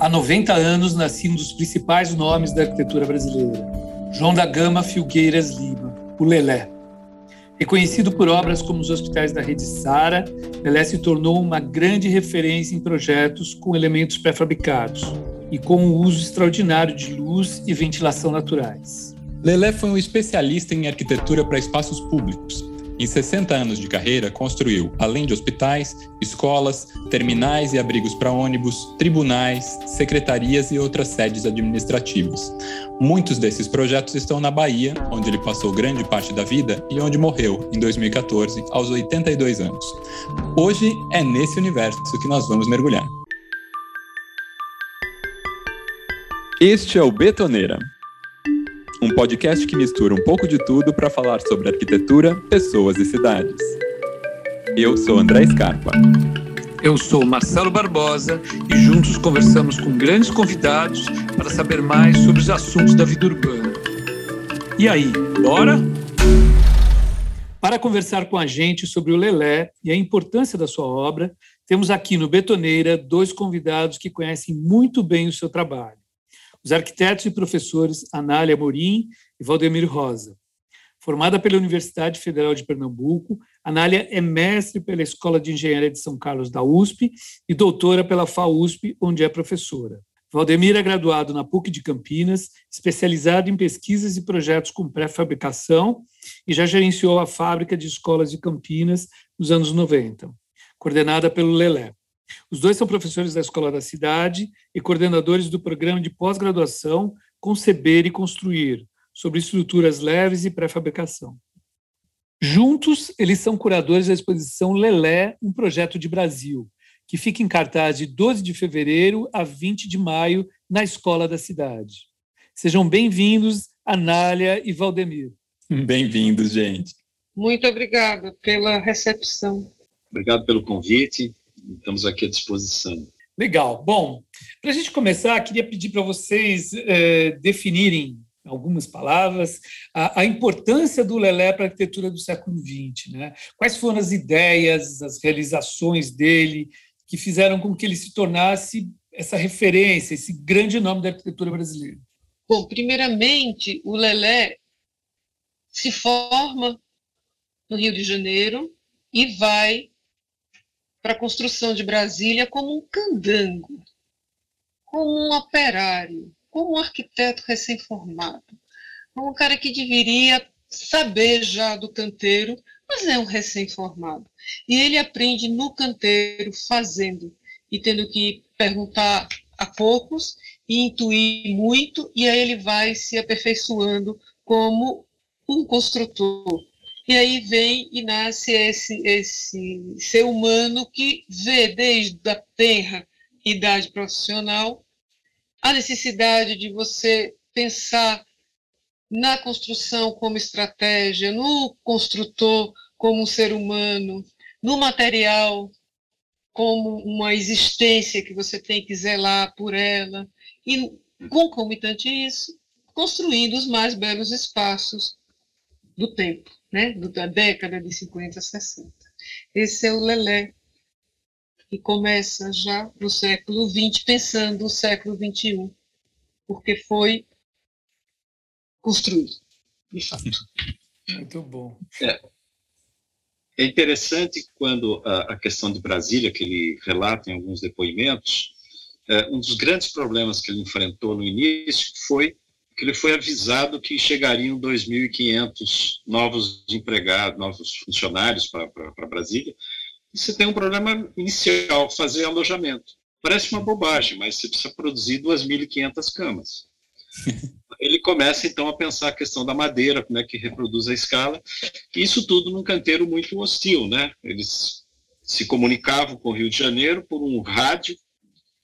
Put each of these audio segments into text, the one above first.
Há 90 anos nasci um dos principais nomes da arquitetura brasileira, João da Gama Filgueiras Lima, o Lelé. Reconhecido por obras como os hospitais da Rede Sara, Lelé se tornou uma grande referência em projetos com elementos pré-fabricados e com o uso extraordinário de luz e ventilação naturais. Lelé foi um especialista em arquitetura para espaços públicos, em 60 anos de carreira, construiu, além de hospitais, escolas, terminais e abrigos para ônibus, tribunais, secretarias e outras sedes administrativas. Muitos desses projetos estão na Bahia, onde ele passou grande parte da vida e onde morreu, em 2014, aos 82 anos. Hoje é nesse universo que nós vamos mergulhar. Este é o Betoneira, um podcast que mistura um pouco de tudo para falar sobre arquitetura, pessoas e cidades. Eu sou André Scarpa. Eu sou Marcelo Barbosa e juntos conversamos com grandes convidados para saber mais sobre os assuntos da vida urbana. E aí, bora? Para conversar com a gente sobre o Lelé e a importância da sua obra, temos aqui no Betoneira dois convidados que conhecem muito bem o seu trabalho os arquitetos e professores Anália Morim e Valdemir Rosa. Formada pela Universidade Federal de Pernambuco, Anália é mestre pela Escola de Engenharia de São Carlos da USP e doutora pela FAUSP, onde é professora. Valdemir é graduado na PUC de Campinas, especializado em pesquisas e projetos com pré-fabricação e já gerenciou a fábrica de escolas de Campinas nos anos 90, coordenada pelo Lelé. Os dois são professores da Escola da Cidade e coordenadores do programa de pós-graduação Conceber e Construir, sobre estruturas leves e pré-fabricação. Juntos, eles são curadores da exposição Lelé, um projeto de Brasil, que fica em cartaz de 12 de fevereiro a 20 de maio na Escola da Cidade. Sejam bem-vindos, Anália e Valdemir. Bem-vindos, gente. Muito obrigada pela recepção. Obrigado pelo convite estamos aqui à disposição. Legal. Bom, para a gente começar, queria pedir para vocês é, definirem algumas palavras, a, a, importância do Lelé para a arquitetura do século XX. Né? Quais foram as ideias, as realizações dele que fizeram com que ele se tornasse essa referência, esse grande nome da arquitetura brasileira? Bom, primeiramente, o Lelé se forma no Rio de Janeiro e vai para a construção de Brasília como um candango, como um operário, como um arquiteto recém-formado, como um cara que deveria saber já do canteiro, mas é um recém-formado. E ele aprende no canteiro, fazendo, e tendo que perguntar a poucos e intuir muito, e aí ele vai se aperfeiçoando como um construtor, e aí vem e nasce esse, esse ser humano que vê desde a terra idade profissional a necessidade de você pensar na construção como estratégia, no construtor como um ser humano, no material como uma existência que você tem que zelar por ela, e concomitante isso, construindo os mais belos espaços do tempo né, da década de 50, 60. Esse é o Lelé, que começa já no século XX, pensando o século XXI, porque foi construído, de fato. Muito bom. É, é interessante quando a, a, questão de Brasília, que ele relata em alguns depoimentos, é, um dos grandes problemas que ele enfrentou no início foi que ele foi avisado que chegariam 2.500 novos empregados, novos funcionários para Brasília. E você tem um problema inicial, fazer alojamento. Parece uma bobagem, mas você precisa produzir 2.500 camas. Ele começa então a pensar a questão da madeira, como é que reproduz a escala, isso tudo num canteiro muito hostil, né? Eles se comunicavam com o Rio de Janeiro por um rádio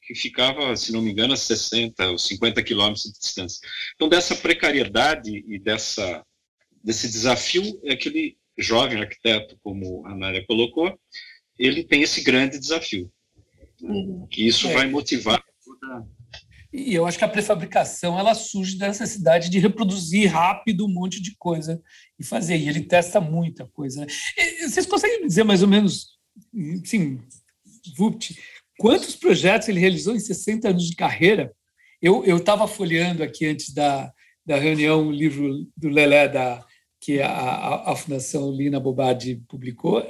que ficava, se não me engano, a 60 ou 50 quilômetros de distância. Então, dessa precariedade e dessa, desse desafio, é aquele jovem arquiteto, como a Nária colocou, ele tem esse grande desafio. Uhum. Que isso é. vai motivar toda... E eu acho que a prefabricação ela surge da necessidade de reproduzir rápido um monte de coisa e fazer. E ele testa muita coisa. Né? Vocês conseguem dizer mais ou menos, sim, Vupt, quantos projetos ele realizou em 60 anos de carreira. Eu estava folheando aqui antes da, da reunião o livro do Lelé, da, que a, a, a Fundação Lina Bobardi publicou.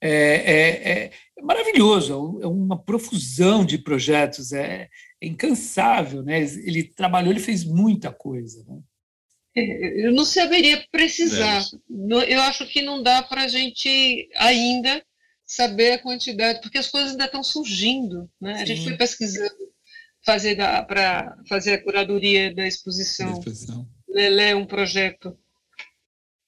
É, é, é, maravilhoso, é uma profusão de projetos, é, é, incansável. Né? Ele trabalhou, ele fez muita coisa. Né? É, eu não saberia precisar. É. Eu acho que não dá para a gente ainda saber a quantidade, porque as coisas ainda estão surgindo. Né? A gente foi pesquisando fazer para fazer a curadoria da exposição. exposição. Lelé, um projeto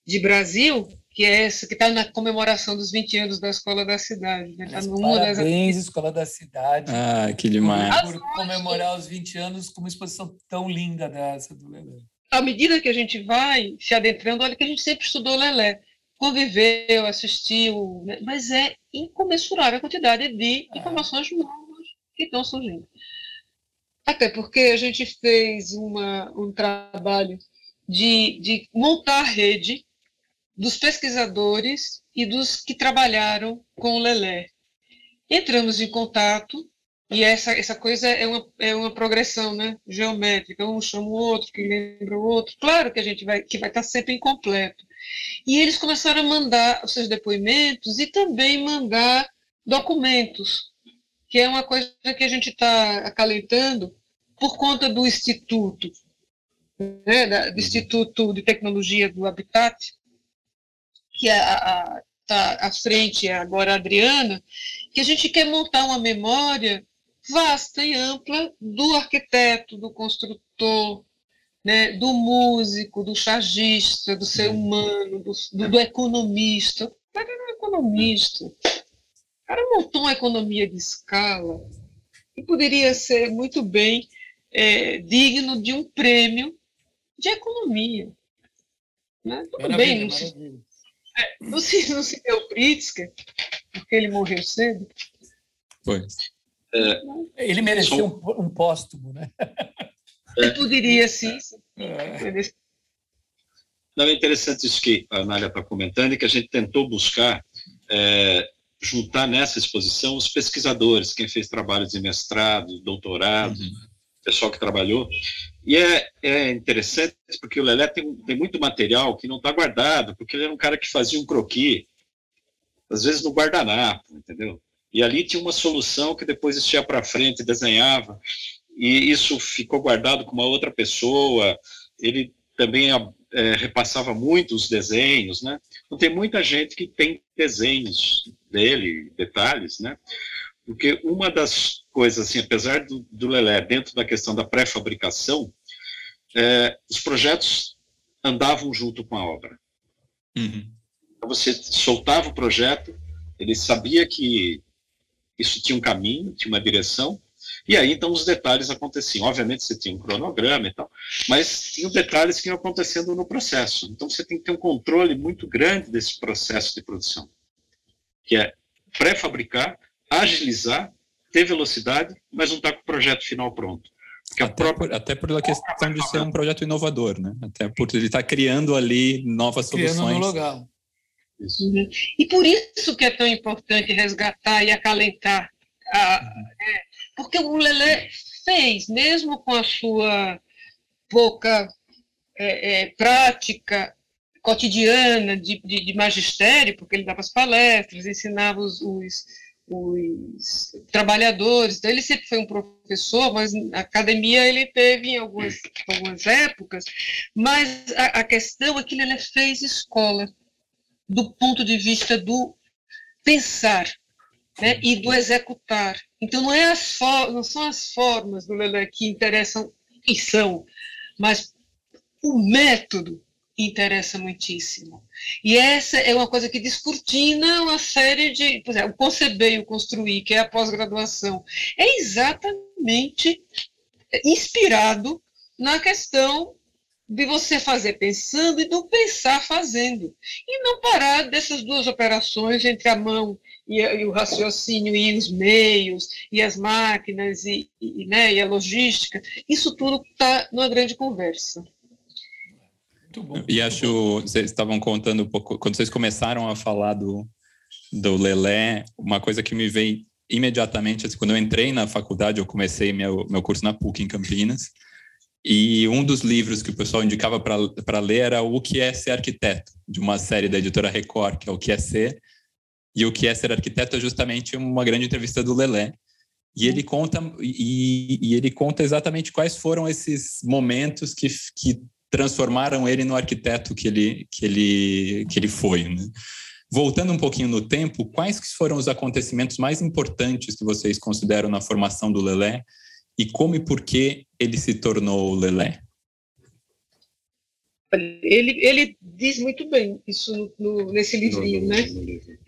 de Brasil, que é esse que está na comemoração dos 20 anos da Escola da Cidade. Né? Tá parabéns, das... Escola da Cidade. Ah, que demais. Por comemorar os 20 anos com uma exposição tão linda dessa do Lelé. À medida que a gente vai se adentrando, olha que a gente sempre estudou Lelé conviveu, assistiu, né? mas é incomensurável a quantidade de é. informações novas que estão surgindo. Até porque a gente fez uma, um trabalho de, de montar a rede dos pesquisadores e dos que trabalharam com o Lelé. Entramos em contato e essa, essa coisa é uma, é uma progressão né, geométrica, um chama o outro, que lembra o outro. Claro que a gente vai, que vai estar sempre incompleto, e eles começaram a mandar os seus depoimentos e também mandar documentos, que é uma coisa que a gente está acalentando por conta do Instituto, né, do Instituto de Tecnologia do Habitat, que está é à frente agora a Adriana, que a gente quer montar uma memória vasta e ampla do arquiteto, do construtor, né, do músico, do chargista, do ser uhum. humano, do, do, do economista. O cara era um economista. O cara montou uma economia de escala e poderia ser muito bem é, digno de um prêmio de economia. Né? Tudo maravilha, bem, não se, é, não, se, não se deu Pritzker, porque ele morreu cedo. Pois. É, ele mereceu um, um póstumo, né? É. poderia, sim. É. Não, é interessante isso que a Anália está comentando, e que a gente tentou buscar é, juntar nessa exposição os pesquisadores, quem fez trabalhos de mestrado, doutorado, uhum. pessoal que trabalhou. E é, é interessante porque o Lelé tem, tem muito material que não está guardado, porque ele era um cara que fazia um croquis, às vezes no guardanapo, entendeu? E ali tinha uma solução que depois ia para frente, desenhava e isso ficou guardado com uma outra pessoa. Ele também é, repassava muito os desenhos, né? Então tem muita gente que tem desenhos dele, detalhes, né? Porque uma das coisas, assim, apesar do, do Lelé, dentro da questão da pré-fabricação, é, os projetos andavam junto com a obra. Uhum. Então você soltava o projeto, ele sabia que isso tinha um caminho, tinha uma direção, e aí, então, os detalhes aconteciam. Obviamente, você tinha um cronograma e tal, mas tinha detalhes que iam acontecendo no processo. Então, você tem que ter um controle muito grande desse processo de produção, que é pré-fabricar, agilizar, ter velocidade, mas não estar tá com o projeto final pronto. Até, própria... por, até por questão de ser um projeto inovador, né? Até por ele estar tá criando ali novas criando soluções. No lugar. Uhum. E por isso que é tão importante resgatar e acalentar a, uhum. é, porque o Lelé fez, mesmo com a sua pouca é, é, prática cotidiana de, de, de, magistério, porque ele dava as palestras, ensinava os, os, os, trabalhadores, então ele sempre foi um professor, mas na academia ele teve em algumas, algumas épocas, mas a, a questão é que ele fez escola, do ponto de vista do pensar, né, e do executar. Então, não, é as não são as formas do Lelé que interessam, e são, mas o método interessa muitíssimo. E essa é uma coisa que descortina uma série de. O conceber e o construir, que é a pós-graduação, é exatamente inspirado na questão de você fazer pensando e do pensar fazendo. E não parar dessas duas operações entre a mão e, e, o raciocínio e os meios e as máquinas e, e, né, e a logística, isso tudo está numa grande conversa. Muito bom. E acho, vocês estavam contando um pouco, quando vocês começaram a falar do, do Lelé, uma coisa que me veio imediatamente, assim, quando eu entrei na faculdade, eu comecei meu, meu curso na PUC em Campinas, e um dos livros que o pessoal indicava para ler era O que é ser arquiteto, de uma série da editora Record, que é O que é ser. E O que é ser arquiteto é justamente uma grande entrevista do Lelé. E ele conta e, e ele conta exatamente quais foram esses momentos que, que transformaram ele no arquiteto que ele que ele que ele foi. Né? Voltando um pouquinho no tempo, quais foram os acontecimentos mais importantes que vocês consideram na formação do Lelé e como e por que ele se tornou Lelé? Ele, ele diz muito bem isso no, no, nesse livrinho, né?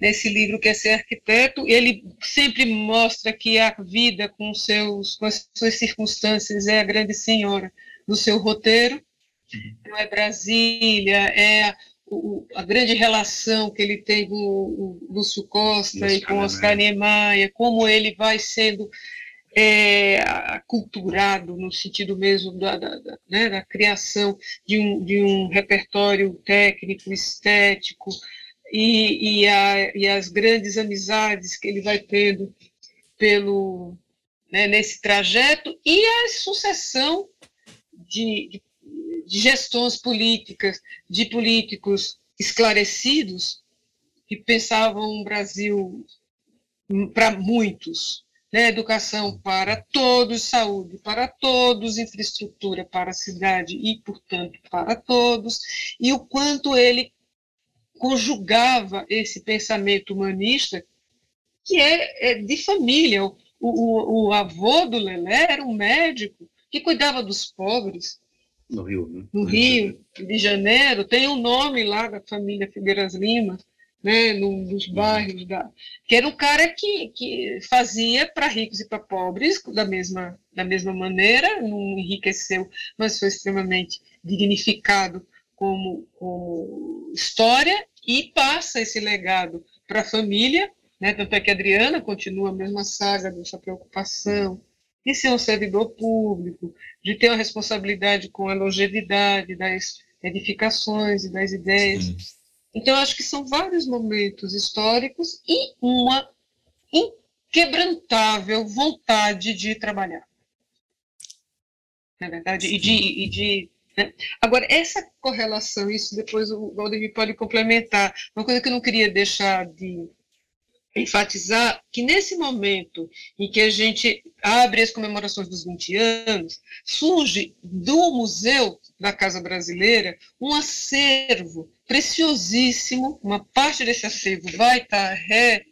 Nesse livro que é ser arquiteto, ele sempre mostra que a vida com, seus, com as suas circunstâncias é a grande senhora do seu roteiro, não é Brasília, é a, o, a grande relação que ele tem com o Lúcio Costa Lúcio e com Oscar Niemeyer, como ele vai sendo é, aculturado no sentido mesmo da, da, da, né, da criação de um, de um, repertório técnico, estético, e, e, a, e, as grandes amizades que ele vai tendo pelo né, nesse trajeto, e a sucessão de, de, de gestões políticas, de políticos esclarecidos que pensavam um Brasil para muitos né, educação para todos, saúde para todos, infraestrutura para a cidade e, portanto, para todos, e o quanto ele conjugava esse pensamento humanista, que é, é de família. O, o, o, avô do Lelé era um médico que cuidava dos pobres. No Rio, né? No Rio de Janeiro. Tem o um nome lá da família Figueiras Lima né, nos uhum. bairros, da, que era um cara que, que fazia para ricos e para pobres da mesma, da mesma maneira, não enriqueceu, mas foi extremamente dignificado como, como história e passa esse legado para a família, né, tanto é que a Adriana continua a mesma saga dessa preocupação de ser um servidor público, de ter uma responsabilidade com a longevidade das edificações e das ideias. Sim então, acho que são vários momentos históricos e uma inquebrantável vontade de trabalhar. Na verdade, e de. E de né? Agora, essa correlação, isso depois o Valdemir pode complementar, uma coisa que eu não queria deixar de enfatizar que nesse momento em que a gente abre as comemorações dos 20 anos, surge do Museu da Casa Brasileira um acervo preciosíssimo, uma parte desse acervo vai estar re,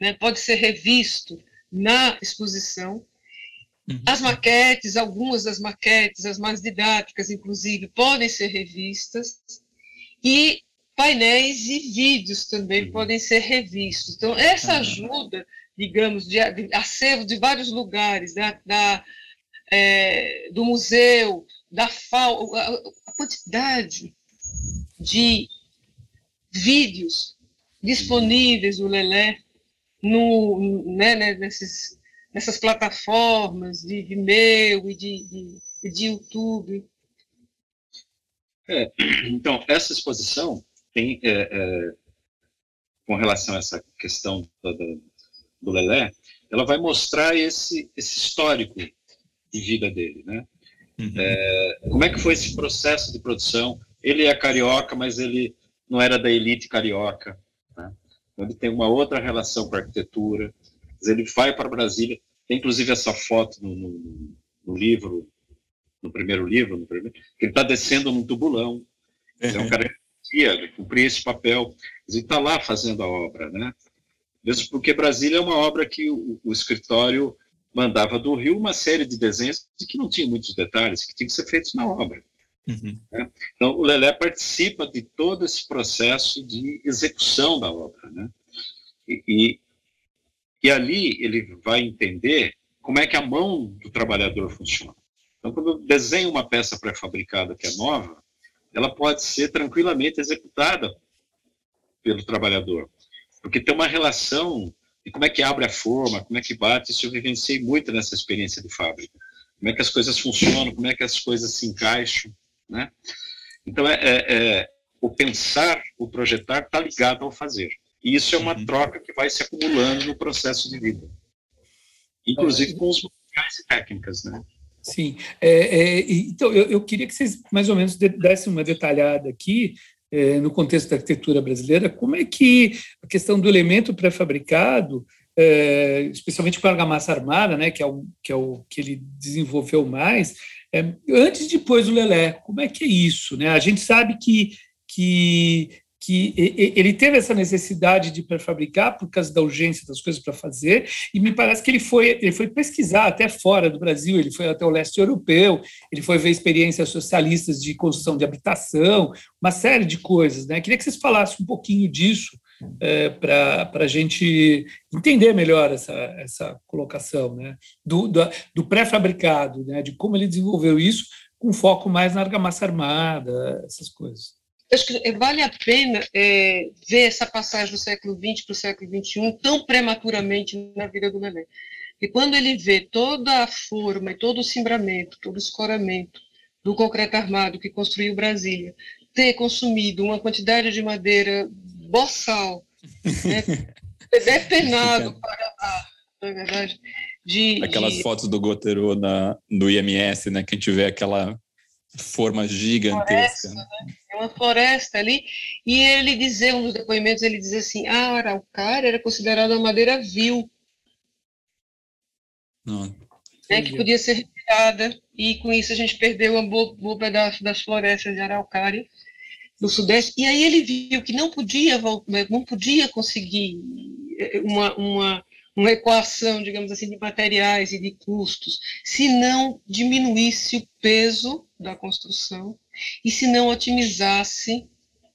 né, pode ser revisto na exposição. Uhum. As maquetes, algumas das maquetes, as mais didáticas, inclusive, podem ser revistas. E painéis e vídeos também uhum. podem ser revistos. Então, essa ajuda, digamos, de, de acervo de vários lugares, da, da é, do museu, da FAO, a, a quantidade de vídeos disponíveis do Lelé no, né, né, nesses, nessas plataformas de Vimeo e de, de, de YouTube. É, então, essa exposição tem, é, é, com relação a essa questão do, do Lelé, ela vai mostrar esse, esse histórico de vida dele, né? Uhum. É, como é que foi esse processo de produção? Ele é carioca, mas ele não era da elite carioca. Né? Então, ele tem uma outra relação com a arquitetura. Ele vai para Brasília. Tem inclusive essa foto no, no, no livro, no primeiro livro, no primeiro, que ele está descendo num tubulão. Ele é um cara dia cumprir esse papel. Ele está lá fazendo a obra, né? Mesmo porque Brasília é uma obra que o, o, escritório mandava do Rio uma série de desenhos que não tinha muitos detalhes, que tinham que ser feitos na obra. Uhum. Né? Então, o Lelé participa de todo esse processo de execução da obra. Né? E, e, e ali ele vai entender como é que a mão do trabalhador funciona. Então, quando eu desenho uma peça pré-fabricada que é nova, ela pode ser tranquilamente executada pelo trabalhador, porque tem uma relação de como é que abre a forma, como é que bate, isso eu vivenciei muito nessa experiência de fábrica. Como é que as coisas funcionam, como é que as coisas se encaixam, né? Então, é, é, é o pensar, o projetar está ligado ao fazer. E isso é uma uhum. troca que vai se acumulando no processo de vida, inclusive com os materiais e técnicas, né? Sim. É, é, então, eu, eu, queria que vocês mais ou menos dessem uma detalhada aqui, é, no contexto da arquitetura brasileira, como é que a questão do elemento pré-fabricado, é, especialmente com a argamassa armada, né, que, é o, que é o que ele desenvolveu mais, é, antes e depois do Lelé, como é que é isso? Né? A gente sabe que, que que ele teve essa necessidade de prefabricar por causa da urgência das coisas para fazer, e me parece que ele foi, ele foi pesquisar até fora do Brasil, ele foi até o leste europeu, ele foi ver experiências socialistas de construção de habitação, uma série de coisas. Né? Queria que vocês falassem um pouquinho disso é, para a gente entender melhor essa, essa colocação né? do, do, do pré-fabricado, né? de como ele desenvolveu isso, com foco mais na argamassa armada, essas coisas acho que vale a pena é, ver essa passagem do século XX para o século XXI tão prematuramente na vida do Lelé. E quando ele vê toda a forma, todo o cimbramento, todo o escoramento do concreto armado que construiu Brasília, ter consumido uma quantidade de madeira boçal, né, depenado para a, na verdade, de, Aquelas de... fotos do Gotero na, no IMS, né, que a gente vê aquela forma gigantesca. Floresta, né? É uma floresta ali. E ele dizia, um dos depoimentos, ele dizia assim, a ah, araucária era considerada uma madeira vil. Não. Né, que podia ser retirada, e com isso a gente perdeu um bom, bom pedaço das florestas de araucária no Sudeste. E aí ele viu que não podia, não podia conseguir eh, uma, uma uma equação, digamos assim, de materiais e de custos, se não diminuísse o peso da construção e se não otimizasse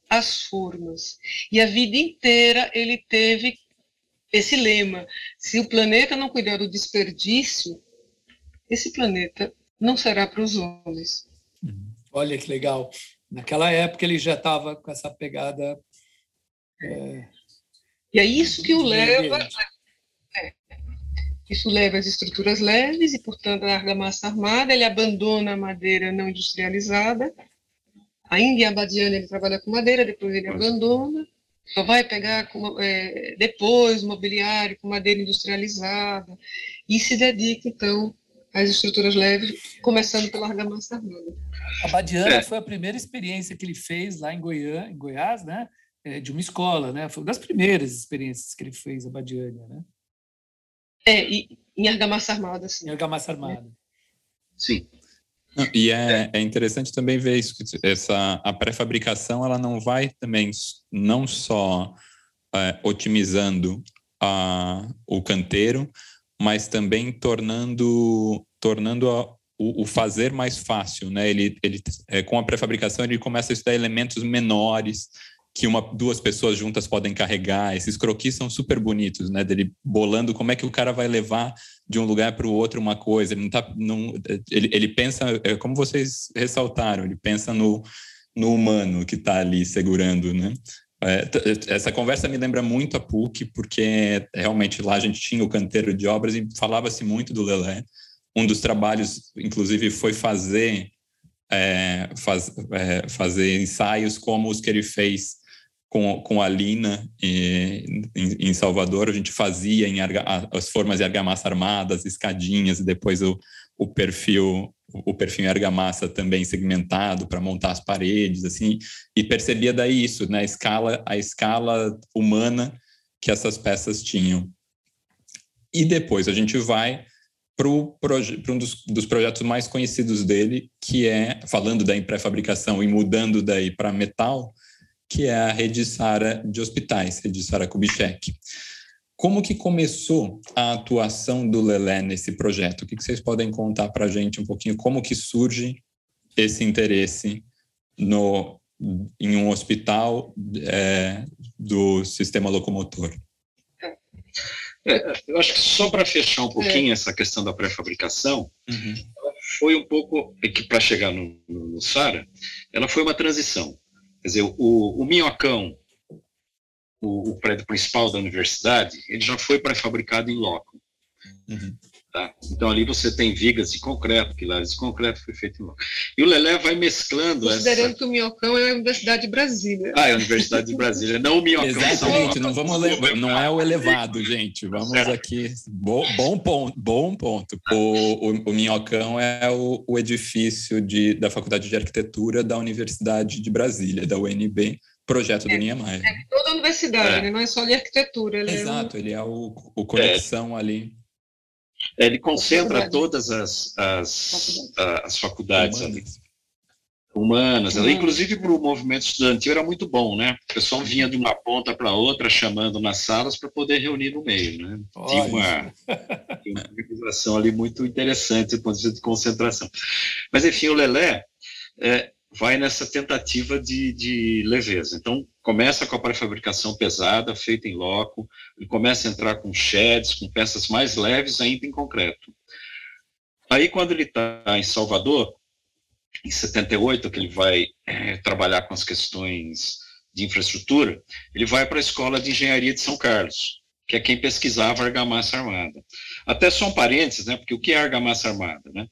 as formas. E a vida inteira ele teve esse lema: se o planeta não cuidar do desperdício, esse planeta não será para os homens. Olha que legal. Naquela época ele já estava com essa pegada. É... E é isso que o leva isso leva às estruturas leves e, portanto, a argamassa armada. Ele abandona a madeira não industrializada. Ainda em Abadiana ele trabalha com madeira, depois ele abandona. Só vai pegar com, é, depois mobiliário com madeira industrializada e se dedica, então, às estruturas leves, começando pela argamassa armada. A Badiana é. foi a primeira experiência que ele fez lá em, Goiânia, em Goiás, né? É, de uma escola, né? Foi uma das primeiras experiências que ele fez a Badiana, né? É, e, em argamassa armada, sim. Em argamassa armada. Sim. E é, é interessante também ver isso, essa, a pré-fabricação ela não vai também não só é, otimizando a, o canteiro, mas também tornando, tornando a, o, o, fazer mais fácil, né? Ele, ele é, com a pré-fabricação ele começa a estudar elementos menores, que uma, duas pessoas juntas podem carregar. Esses croquis são super bonitos, né? Dele bolando como é que o cara vai levar de um lugar para o outro uma coisa. Ele não tá, não, ele, ele pensa, é como vocês ressaltaram, ele pensa no, no humano que está ali segurando, né? É, essa conversa me lembra muito a PUC, porque realmente lá a gente tinha o canteiro de obras e falava-se muito do Lelé. Um dos trabalhos, inclusive, foi fazer é, faz, é, fazer ensaios como os que ele fez com, com a Lina em, em, Salvador, a gente fazia em arga, as formas de argamassa armadas, escadinhas, e depois o, o perfil o perfil em argamassa também segmentado para montar as paredes, assim, e percebia daí isso, né, a escala, a escala humana que essas peças tinham. E depois a gente vai para um dos, dos, projetos mais conhecidos dele, que é, falando da pré-fabricação e mudando daí para metal, que é a Rede Sara de Hospitais, Rede Sara Kubitschek. Como que começou a atuação do Lelé nesse projeto? O que, vocês podem contar para a gente um pouquinho? Como que surge esse interesse no, em um hospital é, do sistema locomotor? É, eu acho que só para fechar um pouquinho é. essa questão da pré-fabricação, uhum. foi um pouco, é que para chegar no, no, no SARA, ela foi uma transição. Quer dizer, o, o Minhocão, o, o, prédio principal da universidade, ele já foi pré-fabricado em loco. Uhum. Tá? Então ali você tem vigas de concreto, pilares de concreto foi feito em loco. E o Lelé vai mesclando Considerando essa... que o Minhocão é a Universidade de Brasília. Ah, é a Universidade de Brasília, não o Minhocão. Exatamente, não, vamos não é o elevado, gente. Vamos aqui. Bom, bom ponto, bom ponto. O, o, o Minhocão é o, o edifício de, da Faculdade de Arquitetura da Universidade de Brasília, da UNB, projeto do Niemeyer. É, toda a universidade, é. né? não é só de arquitetura. Ele Exato, é um... ele é o, o conexão ali. Ele concentra todas as, as, as faculdades humanas. ali. Humanas, humanas. inclusive para o movimento estudantil era muito bom, né? O pessoal vinha de uma ponta para outra, chamando nas salas para poder reunir no meio, né? Tinha uma, uma organização ali muito interessante do ponto de vista de concentração. Mas, enfim, o Lelé, é, vai nessa tentativa de, de leveza. Então, começa com a pré-fabricação pesada, feita em loco, ele começa a entrar com sheds, com peças mais leves ainda em concreto. Aí, quando ele está em Salvador, em 78, que ele vai é, trabalhar com as questões de infraestrutura, ele vai para a Escola de Engenharia de São Carlos, que é quem pesquisava argamassa armada. Até só um parênteses, né, porque o que é argamassa armada? Né?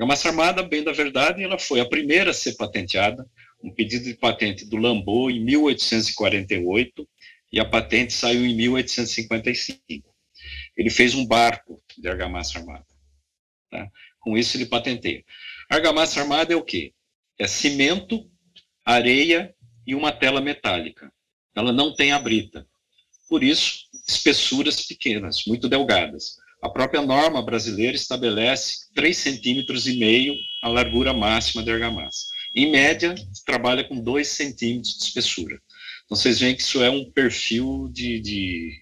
A massa armada, bem da verdade, ela foi a primeira a ser patenteada, um pedido de patente do Lambô em 1848 e a patente saiu em 1855. Ele fez um barco de argamassa armada. Tá? Com isso ele patenteia. Argamassa armada é o quê? É cimento, areia e uma tela metálica. Ela não tem a brita. Por isso, espessuras pequenas, muito delgadas. A própria norma brasileira estabelece 3,5 centímetros e meio a largura máxima de argamassa. Em média, trabalha com 2 centímetros de espessura. Então, vocês veem que isso é um perfil de, de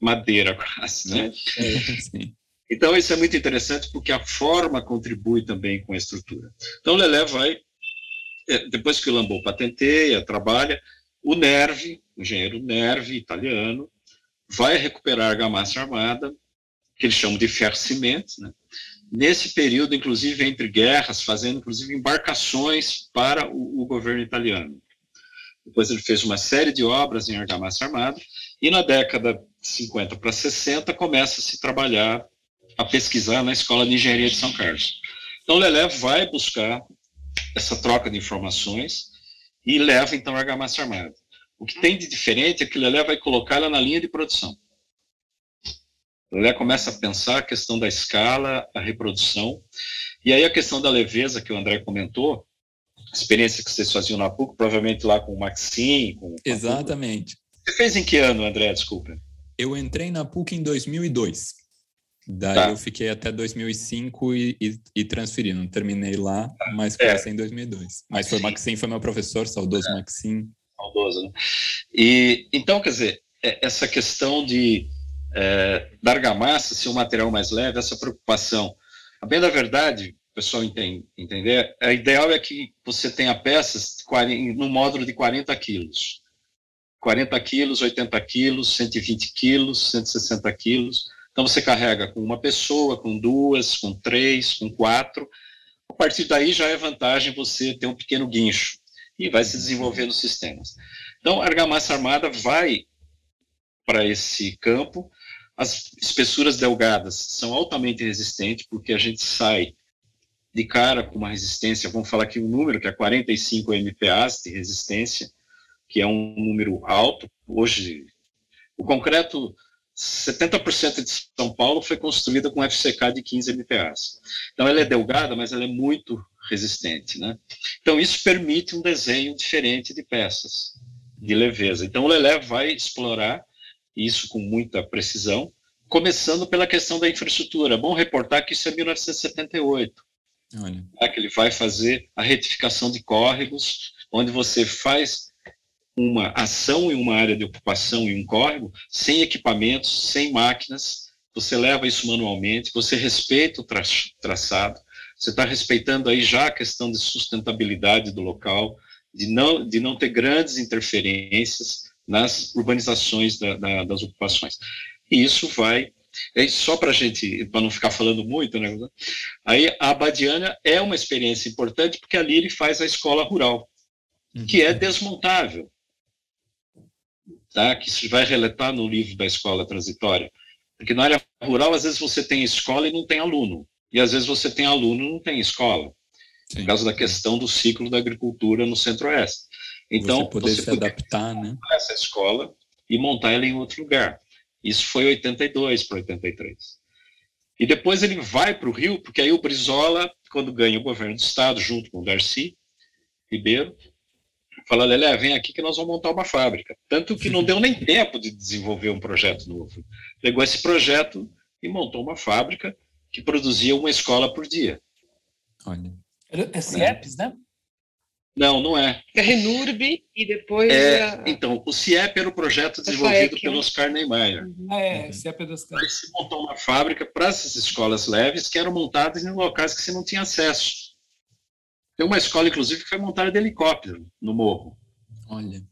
madeira quase, né? É, então, isso é muito interessante porque a forma contribui também com a estrutura. Então, o Lelé vai, é, depois que o Lambou patenteia, trabalha, o Nervi, o engenheiro Nervi, italiano, vai recuperar a argamassa armada, que eles chamam de fercimento, né? nesse período, inclusive, entre guerras, fazendo, inclusive, embarcações para o, o, governo italiano. Depois ele fez uma série de obras em argamassa armada, e na década de 50 para 60 começa a se trabalhar, a pesquisar na Escola de Engenharia de São Carlos. Então, Lelé vai buscar essa troca de informações e leva, então, a argamassa armada. O que tem de diferente é que Lelé vai colocar ela na linha de produção. Lelé começa a pensar a questão da escala, a reprodução, e aí a questão da leveza que o André comentou, a experiência que vocês faziam na PUC, provavelmente lá com o Maxim. Com, Exatamente. Você fez em que ano, André? Desculpa. Eu entrei na PUC em 2002. Daí tá. eu fiquei até 2005 e, e, e transferi. Não terminei lá, mas comecei é. em 2002. Mas foi o Maxim, foi meu professor, saudoso é. Maxim. Saudoso, né? E, então, quer dizer, é, essa questão de é, da argamassa ser um material mais leve, essa preocupação. A bem da verdade, o pessoal entende, entender, a ideal é que você tenha peças no módulo de 40 quilos. 40 quilos, 80 quilos, 120 quilos, 160 quilos. Então você carrega com uma pessoa, com duas, com três, com quatro. A partir daí já é vantagem você ter um pequeno guincho e vai se desenvolvendo sistemas. Então a argamassa armada vai para esse campo as espessuras delgadas são altamente resistentes, porque a gente sai de cara com uma resistência, vamos falar aqui um número, que é 45 MPAs de resistência, que é um número alto. Hoje, o concreto, 70% de São Paulo foi construída com FCK de 15 MPAs. Então, ela é delgada, mas ela é muito resistente. Né? Então, isso permite um desenho diferente de peças, de leveza. Então, o Lelé vai explorar isso com muita precisão, começando pela questão da infraestrutura. É bom reportar que isso é 1978. Olha. É que ele vai fazer a retificação de córregos, onde você faz uma ação em uma área de ocupação em um córrego, sem equipamentos, sem máquinas, você leva isso manualmente, você respeita o tra traçado, você está respeitando aí já a questão de sustentabilidade do local, de não, de não ter grandes interferências, nas urbanizações da, da, das ocupações. E isso vai, é só para a gente, para não ficar falando muito, né? Aí a Abadiana é uma experiência importante porque ali ele faz a escola rural, que é uhum. desmontável, tá? Que se vai relatar no livro da escola transitória. Porque na área rural, às vezes você tem escola e não tem aluno. E às vezes você tem aluno e não tem escola. Sim. Por causa da questão do ciclo da agricultura no centro-oeste. Então, você poder você se adaptar, né? Essa escola e montar ela em outro lugar. Isso foi 82 para 83. E depois ele vai para o Rio, porque aí o Brizola, quando ganha o governo do estado, junto com o Darcy Ribeiro, fala, Lelé, vem aqui que nós vamos montar uma fábrica. Tanto que não deu nem tempo de desenvolver um projeto novo. Pegou esse projeto e montou uma fábrica que produzia uma escola por dia. Olha. É CIEPS, né? Não, não é. É Renurb e depois. É, a... Então, o CIEP era o projeto desenvolvido FAEC, pelo né? Oscar Neymar. Uhum. É, o CIEP é do Oscar. Aí se montou uma fábrica para essas escolas leves que eram montadas em locais que você não tinha acesso. Tem uma escola, inclusive, que foi montada de helicóptero no morro. Olha.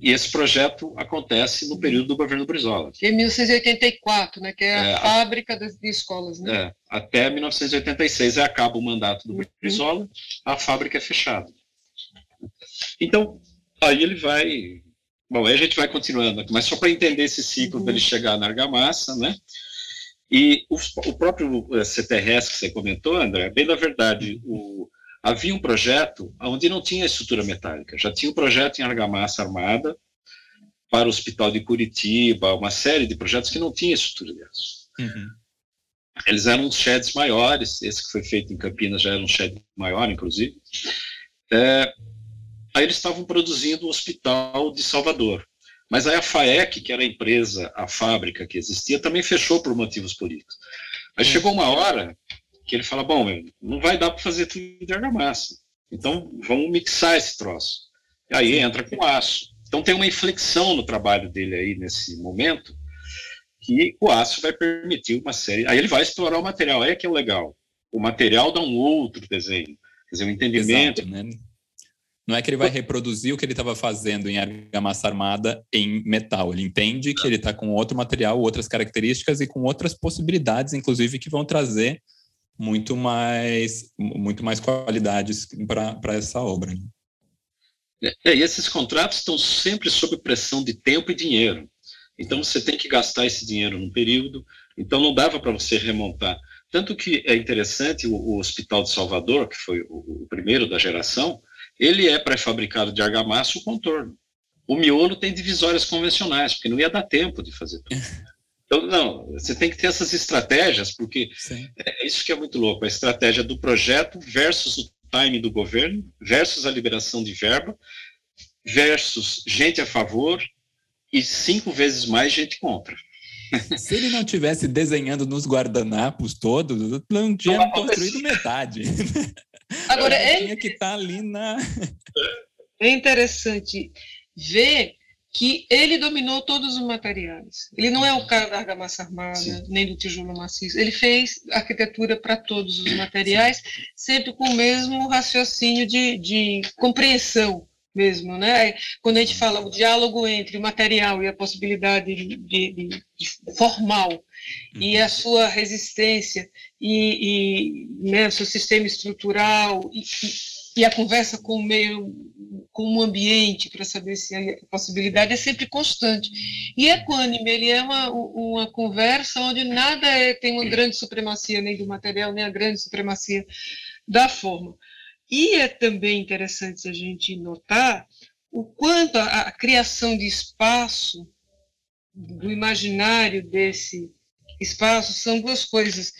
E esse projeto acontece no período do governo Brizola. Em 1984, né, que é a é, fábrica das, de escolas. Né? É, até 1986 é, acaba o mandato do uhum. Brizola, a fábrica é fechada. Então, aí ele vai. Bom, aí a gente vai continuando, mas só para entender esse ciclo uhum. para ele chegar na argamassa, né? E o, o próprio eh, CTRS que você comentou, André, bem na verdade, o, havia um projeto onde não tinha estrutura metálica, já tinha um projeto em argamassa armada para o Hospital de Curitiba, uma série de projetos que não tinha estrutura de aço. Uhum. Eles eram sheds maiores, esse que foi feito em Campinas já era um shed maior, inclusive. É, aí eles estavam produzindo o Hospital de Salvador. Mas aí a FAEC, que era a empresa, a fábrica que existia, também fechou por motivos políticos. Aí uhum. chegou uma hora que ele fala, bom, não vai dar para fazer tudo de argamassa. Então, vamos mixar esse troço. E aí entra com aço. Então, tem uma inflexão no trabalho dele aí nesse momento, que o aço vai permitir uma série. Aí ele vai explorar o material, aí é que é o legal. O material dá um outro desenho, quer dizer, um entendimento. Exato, né? Não é que ele vai reproduzir o que ele estava fazendo em argamassa armada em metal. Ele entende que ele está com outro material, outras características e com outras possibilidades, inclusive, que vão trazer muito mais, muito mais qualidades para essa obra. Né? É, e esses contratos estão sempre sob pressão de tempo e dinheiro. Então você tem que gastar esse dinheiro num período. Então não dava para você remontar. Tanto que é interessante o, o, Hospital de Salvador, que foi o, o primeiro da geração, ele é pré-fabricado de argamassa o contorno. O miolo tem divisórias convencionais, porque não ia dar tempo de fazer tudo. Então, não, você tem que ter essas estratégias, porque Sim. é isso que é muito louco, a estratégia do projeto versus o time do governo, versus a liberação de verba, versus gente a favor e cinco vezes mais gente contra. Se ele não tivesse desenhando nos guardanapos todos, não tinha não construído metade. Agora, é... tinha que estar tá ali na. É interessante ver que ele dominou todos os materiais. Ele não é o cara da argamassa armada, Sim. nem do tijolo maciço. Ele fez arquitetura para todos os materiais, Sim. sempre com o mesmo raciocínio de, de compreensão mesmo, né? Quando a gente fala o diálogo entre o material e a possibilidade de, de, de formal uhum. e a sua resistência e, e né, o seu sistema estrutural e, e a conversa com o meio, com o ambiente, para saber se a possibilidade é sempre constante. E equânime, ele é uma, uma conversa onde nada é, tem uma grande supremacia nem do material, nem a grande supremacia da forma. E é também interessante a gente notar o quanto a, a criação de espaço, do imaginário desse espaço, são duas coisas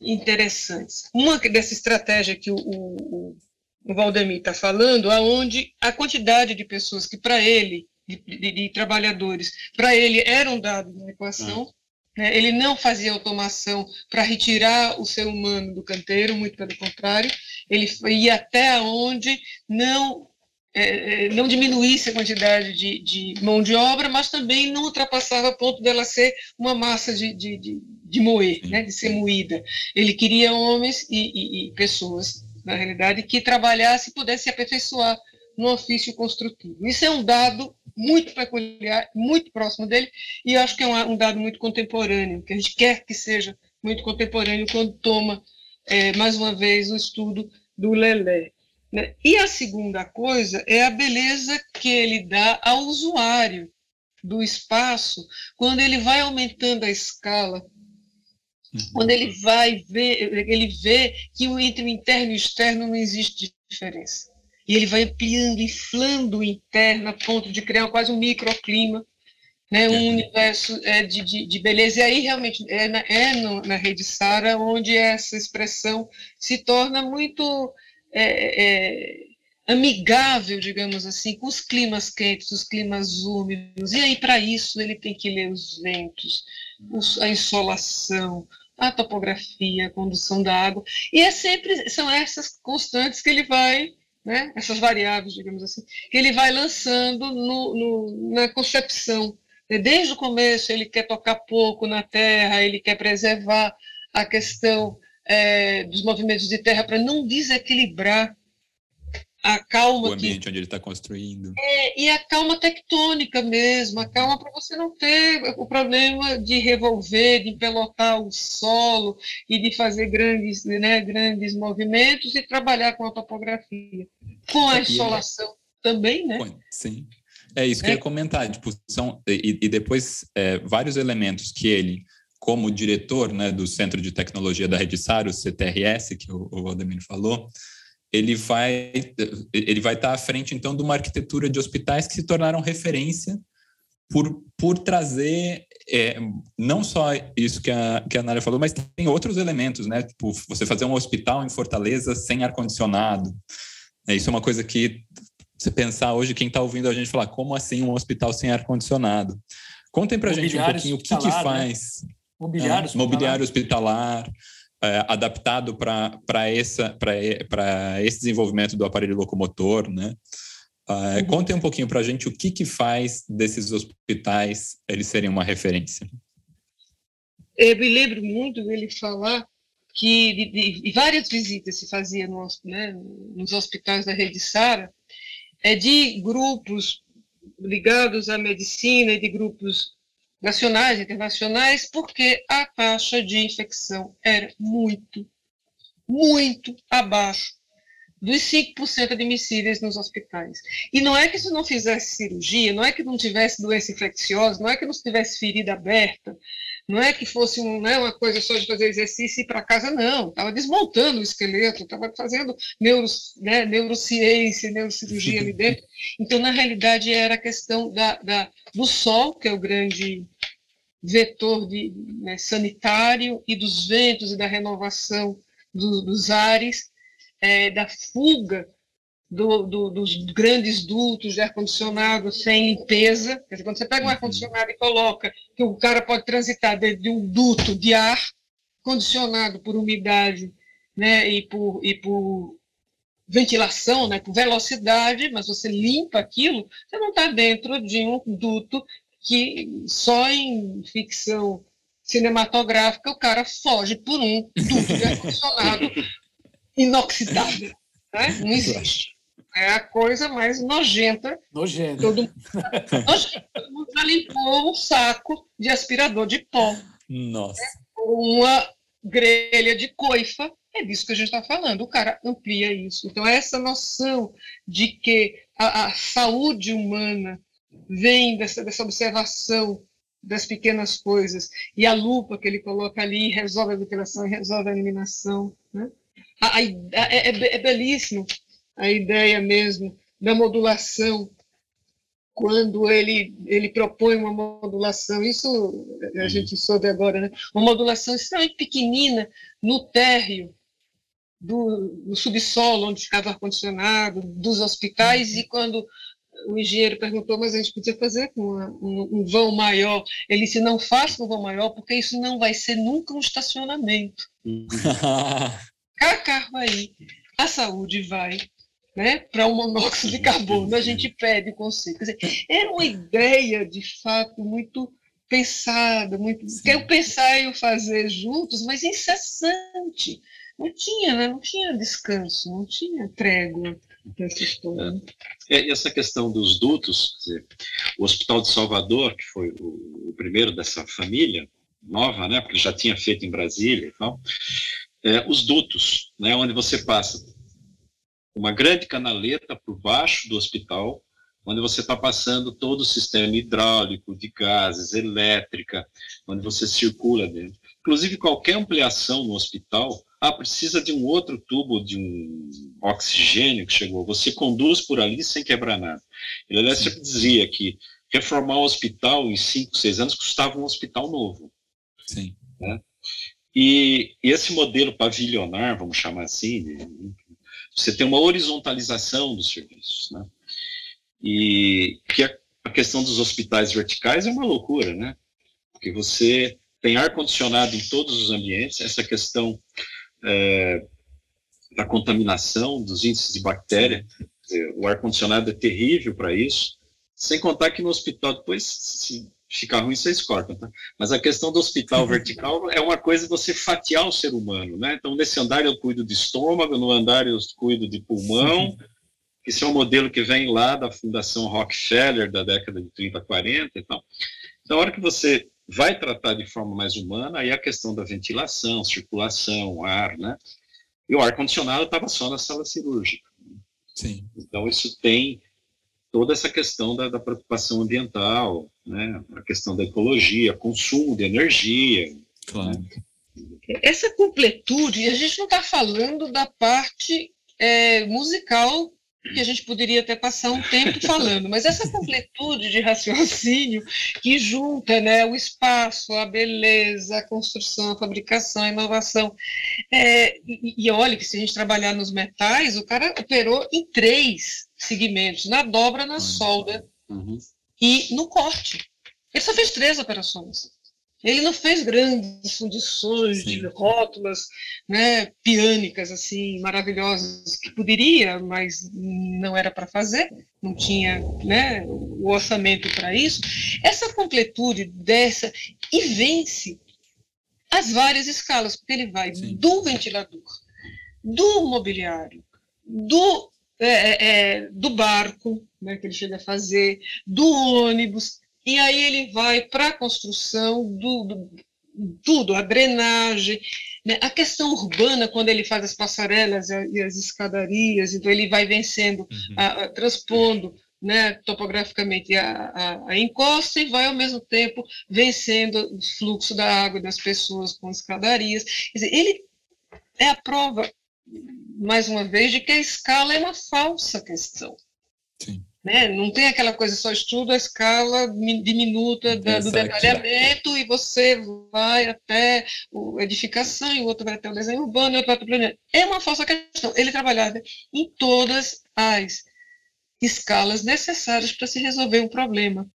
interessantes. Uma dessa estratégia que o, o, o Valdemir está falando, aonde a quantidade de pessoas que para ele, de, de, de trabalhadores, para ele eram dados na equação, ah. né? ele não fazia automação para retirar o ser humano do canteiro, muito pelo contrário, ele ia até onde não é, é, não diminuísse a quantidade de, de, mão de obra, mas também não ultrapassava o ponto dela ser uma massa de, de, de, de moer, né, de ser moída. Ele queria homens e, e, e pessoas na realidade, que trabalhasse e pudesse se aperfeiçoar no ofício construtivo. Isso é um dado muito peculiar, muito próximo dele, e acho que é um, um dado muito contemporâneo, que a gente quer que seja muito contemporâneo quando toma, é, mais uma vez, o estudo do Lelé. Né? E a segunda coisa é a beleza que ele dá ao usuário do espaço quando ele vai aumentando a escala. Quando ele vai ver, ele vê que entre o interno e o externo não existe diferença. E ele vai ampliando, inflando o interno a ponto de criar quase um microclima, né, um universo é, de, de, de, beleza. E aí, realmente, é na, é no, na rede Sara onde essa expressão se torna muito é, é, amigável, digamos assim, com os climas quentes, os climas úmidos. E aí, para isso, ele tem que ler os ventos, os, a insolação, a topografia, a condução da água. E é sempre são essas constantes que ele vai, né, essas variáveis, digamos assim, que ele vai lançando no, no, na concepção. Desde o começo, ele quer tocar pouco na terra, ele quer preservar a questão é, dos movimentos de terra para não desequilibrar a calma o ambiente que, onde ele está construindo. É, e a calma tectônica mesmo a calma para você não ter o problema de revolver de pelotar o solo e de fazer grandes né, grandes movimentos e trabalhar com a topografia. Com a insolação também né? Sim. É isso que é. eu ia comentar tipo são e, e depois é, vários elementos que ele como diretor né, do Centro de Tecnologia da Rede SAR, o CTRS, que o, o Valdemir falou, ele vai ele vai estar à frente então de uma arquitetura de hospitais que se tornaram referência por, por trazer é, não só isso que a, que a Nália falou, mas tem outros elementos, né? Tipo, você fazer um hospital em Fortaleza sem ar-condicionado. É, isso é uma coisa que você pensar hoje, quem está ouvindo a gente falar, como assim um hospital sem ar-condicionado? Contem para a gente um pouquinho o que, que né? faz. Né? Mobiliário hospitalar. Mobiliário hospitalar é, adaptado para esse desenvolvimento do aparelho locomotor, né? Uh. Contem um pouquinho para a gente o que, que faz desses hospitais eles serem uma referência. Eu me lembro muito dele falar que de, de, de várias visitas se fazia no, né, nos hospitais da Rede Sara, é de grupos ligados à medicina e de grupos nacionais e internacionais, porque a taxa de infecção era muito, muito abaixo dos 5% admissíveis nos hospitais. E não é que se não fizesse cirurgia, não é que não tivesse doença infecciosa, não é que não tivesse ferida aberta, não é que fosse um, né, uma coisa só de fazer exercício e ir para casa, não. Estava desmontando o esqueleto, estava fazendo neuro, né, neurociência, neurocirurgia ali dentro. Então, na realidade, era a questão da, da, do sol, que é o grande vetor de, né, sanitário, e dos ventos e da renovação do, dos ares, é, da fuga do, do, dos grandes dutos de ar-condicionado sem limpeza. Quer dizer, quando você pega um uhum. ar-condicionado e coloca que o cara pode transitar dentro de um duto de ar condicionado por umidade né, e, por, e por ventilação, né, por velocidade, mas você limpa aquilo, você não está dentro de um duto que só em ficção cinematográfica o cara foge por um duto de ar-condicionado inoxidável. Né? Não existe. É a coisa mais nojenta. Nojenta. Todo mundo, todo mundo já limpou um saco de aspirador de pó. Nossa. Né? Uma grelha de coifa. É disso que a gente está falando. O cara amplia isso. Então, essa noção de que a, a saúde humana vem dessa, dessa observação das pequenas coisas e a lupa que ele coloca ali resolve a ventilação e resolve a eliminação. Né? A, a, é, é, é belíssimo a ideia mesmo da modulação, quando ele, ele propõe uma modulação, isso a uhum. gente soube agora, né? uma modulação extremamente pequenina no térreo do, do subsolo, onde ficava ar-condicionado, dos hospitais, e quando o engenheiro perguntou, mas a gente podia fazer com um, um, vão maior. Ele disse, não faça um vão maior, porque isso não vai ser nunca um estacionamento. Cá carro aí, a saúde vai né, para o monóxido de carbono. A gente pede o conceito. Quer dizer, era uma ideia, de fato, muito pensada, muito, que o pensar e o fazer juntos, mas incessante. Não tinha, né? não tinha descanso, não tinha trégua. É. é essa questão dos dutos, dizer, o Hospital de Salvador, que foi o, o, primeiro dessa família nova, né, porque já tinha feito em Brasília e tal, é, os dutos, né, onde você passa uma grande canaleta por baixo do hospital, onde você está passando todo o sistema hidráulico, de gases, elétrica, onde você circula dentro. Inclusive, qualquer ampliação no hospital, ah, precisa de um outro tubo de um oxigênio que chegou, você conduz por ali sem quebrar nada. Ele, aliás, sempre dizia que reformar o hospital em cinco, seis anos custava um hospital novo. Sim. Né? E, e, esse modelo pavilionar, vamos chamar assim, você tem uma horizontalização dos serviços, né? E que a, a questão dos hospitais verticais é uma loucura, né? Porque você tem ar-condicionado em todos os ambientes, essa questão é, da contaminação, dos índices de bactéria, dizer, o ar-condicionado é terrível para isso, sem contar que no hospital, depois, se ficar ruim, vocês cortam, tá? Mas a questão do hospital vertical é uma coisa de você fatiar o ser humano, né? Então, nesse andar eu cuido de estômago, no andar eu cuido de pulmão, esse é um modelo que vem lá da Fundação Rockefeller, da década de 30, 40 e tal. Então, a hora que você vai tratar de forma mais humana, aí a questão da ventilação, circulação, ar, né? E o ar-condicionado estava só na sala cirúrgica. Sim. Então, isso tem toda essa questão da, da, preocupação ambiental, né? a questão da ecologia, consumo de energia. Claro. Né? Essa completude, a gente não está falando da parte é, musical que a gente poderia até passar um tempo falando, mas essa completude de raciocínio que junta né, o espaço, a beleza, a construção, a fabricação, a inovação. É, e, e olha que se a gente trabalhar nos metais, o cara operou em três segmentos, na dobra, na solda uhum. e no corte. Ele só fez três operações. Ele não fez grandes fundições Sim. de rótulas né, piânicas assim maravilhosas que poderia, mas não era para fazer, não tinha né, o orçamento para isso. Essa completude dessa e vence as várias escalas, porque ele vai Sim. do ventilador, do mobiliário, do é, é, é, do barco, né, que ele chega a fazer, do ônibus, e aí ele vai para a construção do, do, tudo, a drenagem, né? a questão urbana, quando ele faz as passarelas e as escadarias, então ele vai vencendo, uhum. a, a, transpondo né, topograficamente a, a, encosta e vai ao mesmo tempo vencendo o fluxo da água das pessoas com escadarias. Quer dizer, ele é a prova, mais uma vez, de que a escala é uma falsa questão. Sim. Né? Não tem aquela coisa, só estuda a escala diminuta da, do detalhamento e você vai até a edificação, e o outro vai até o desenho urbano, e o outro vai até o planeta. É uma falsa questão. Ele trabalhava em todas as escalas necessárias para se resolver um problema.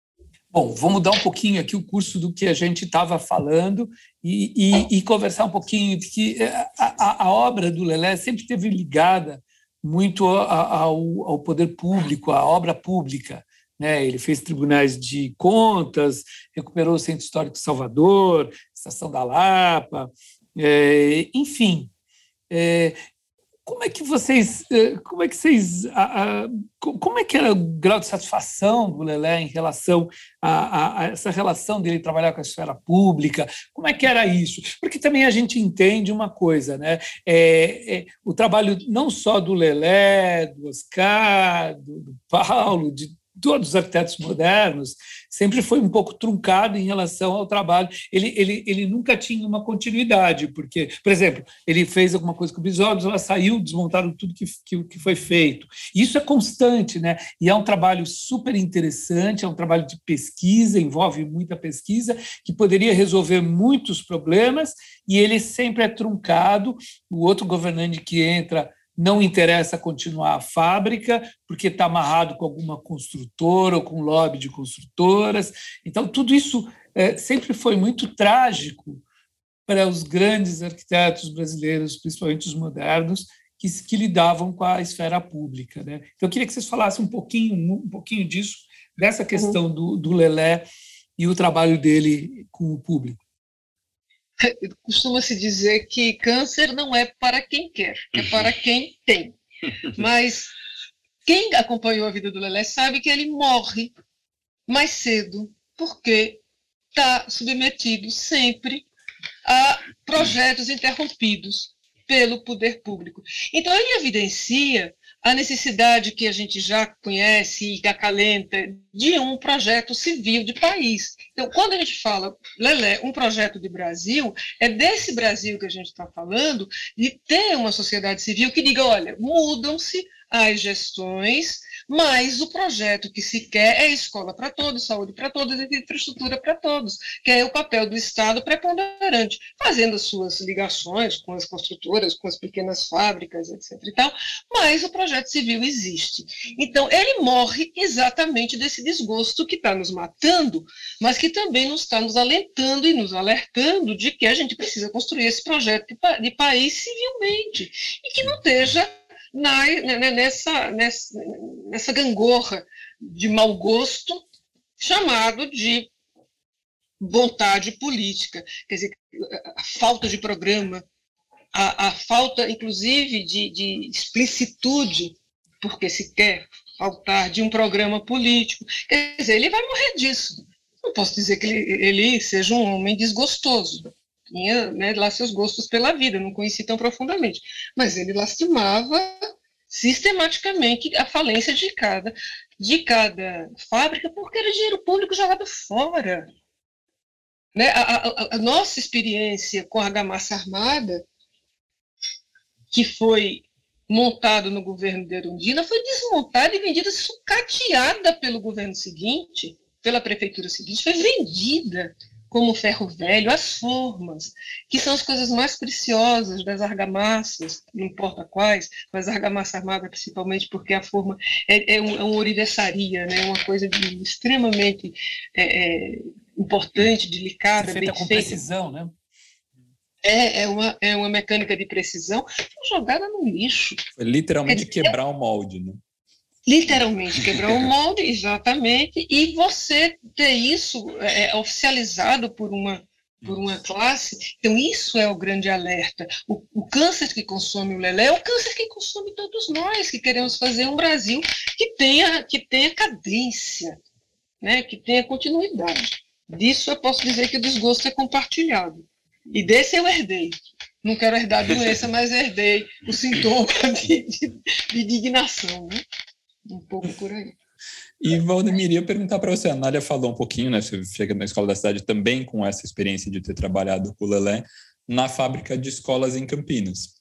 Bom, vou mudar um pouquinho aqui o curso do que a gente estava falando e, e, e, conversar um pouquinho de que a, a, a obra do Lelé sempre esteve ligada muito ao, ao poder público, à obra pública. Né? Ele fez tribunais de contas, recuperou o Centro Histórico de Salvador, Estação da Lapa, é, enfim. É, como é que vocês, eh, como é que vocês, como é que era o grau de satisfação do Lelé em relação a, a, essa relação dele trabalhar com a esfera pública? Como é que era isso? Porque também a gente entende uma coisa, né? É, é, o trabalho não só do Lelé, do Oscar, do, do Paulo, de todos os arquitetos modernos, sempre foi um pouco truncado em relação ao trabalho. Ele, ele, ele nunca tinha uma continuidade, porque, por exemplo, ele fez alguma coisa com o Bisóbios, ela saiu, desmontaram tudo que, que, que foi feito. Isso é constante, né? E é um trabalho super interessante, é um trabalho de pesquisa, envolve muita pesquisa, que poderia resolver muitos problemas, e ele sempre é truncado. O outro governante que entra não interessa continuar a fábrica, porque está amarrado com alguma construtora ou com lobby de construtoras. Então, tudo isso é, sempre foi muito trágico para os grandes arquitetos brasileiros, principalmente os modernos, que, que lidavam com a esfera pública. Né? Então, eu queria que vocês falassem um pouquinho, um pouquinho disso, dessa questão do, do Lelé e o trabalho dele com o público. costuma-se dizer que câncer não é para quem quer, é para quem tem. Mas quem acompanhou a vida do Lelé sabe que ele morre mais cedo, porque está submetido sempre a projetos interrompidos pelo poder público. Então, ele evidencia a necessidade que a gente já conhece e acalenta de um projeto civil de país. Então, quando a gente fala, Lelé, um projeto de Brasil, é desse Brasil que a gente está falando, de ter uma sociedade civil que diga, olha, mudam-se as gestões, mas o projeto que se quer é escola para todos, saúde para todos e infraestrutura para todos, que é o papel do Estado preponderante, fazendo as suas ligações com as construtoras, com as pequenas fábricas, etc. E tal, mas o projeto civil existe. Então, ele morre exatamente desse desgosto que está nos matando, mas que também nos está nos alentando e nos alertando de que a gente precisa construir esse projeto de, de país civilmente e que não esteja na, né, né, nessa, nessa, nessa gangorra de mau gosto chamado de vontade política. Quer dizer, a falta de programa, a, a falta, inclusive, de, de explicitude, porque se quer faltar de um programa político. Quer dizer, ele vai morrer disso. Não posso dizer que ele, ele seja um homem desgostoso. Tinha né, lá seus gostos pela vida, não conheci tão profundamente. Mas ele lastimava sistematicamente a falência de cada, de cada fábrica, porque era dinheiro público jogado fora. Né? A, a, a nossa experiência com a argamassa armada, que foi montado no governo de Erundina, foi desmontada e vendida sucateada pelo governo seguinte, pela prefeitura seguinte, foi vendida como o ferro velho, as formas, que são as coisas mais preciosas das argamassas, não importa quais, mas a argamassa armada principalmente porque a forma é, é, um, é uma ourivesaria, né? uma coisa de, extremamente é, é, importante, delicada, feita bem com feita. precisão, né? É, é, uma, é uma mecânica de precisão jogada no lixo. Foi literalmente dizer, quebrar o molde, né? Literalmente quebrar o molde, exatamente, e você ter isso é, é, oficializado por uma por uma classe, então isso é o grande alerta. O, o, câncer que consome o Lelé é o câncer que consome todos nós, que queremos fazer um Brasil que tenha, que tenha cadência, né, que tenha continuidade. Disso eu posso dizer que o desgosto é compartilhado. E desse eu herdei. Não quero herdar a doença, mas herdei o sintoma de, de, de indignação. Né? Um pouco por aí. E Valdemir, ia perguntar para você, a Nália falou um pouquinho, né? Você chega na Escola da Cidade também com essa experiência de ter trabalhado com o Lelé na fábrica de escolas em Campinas.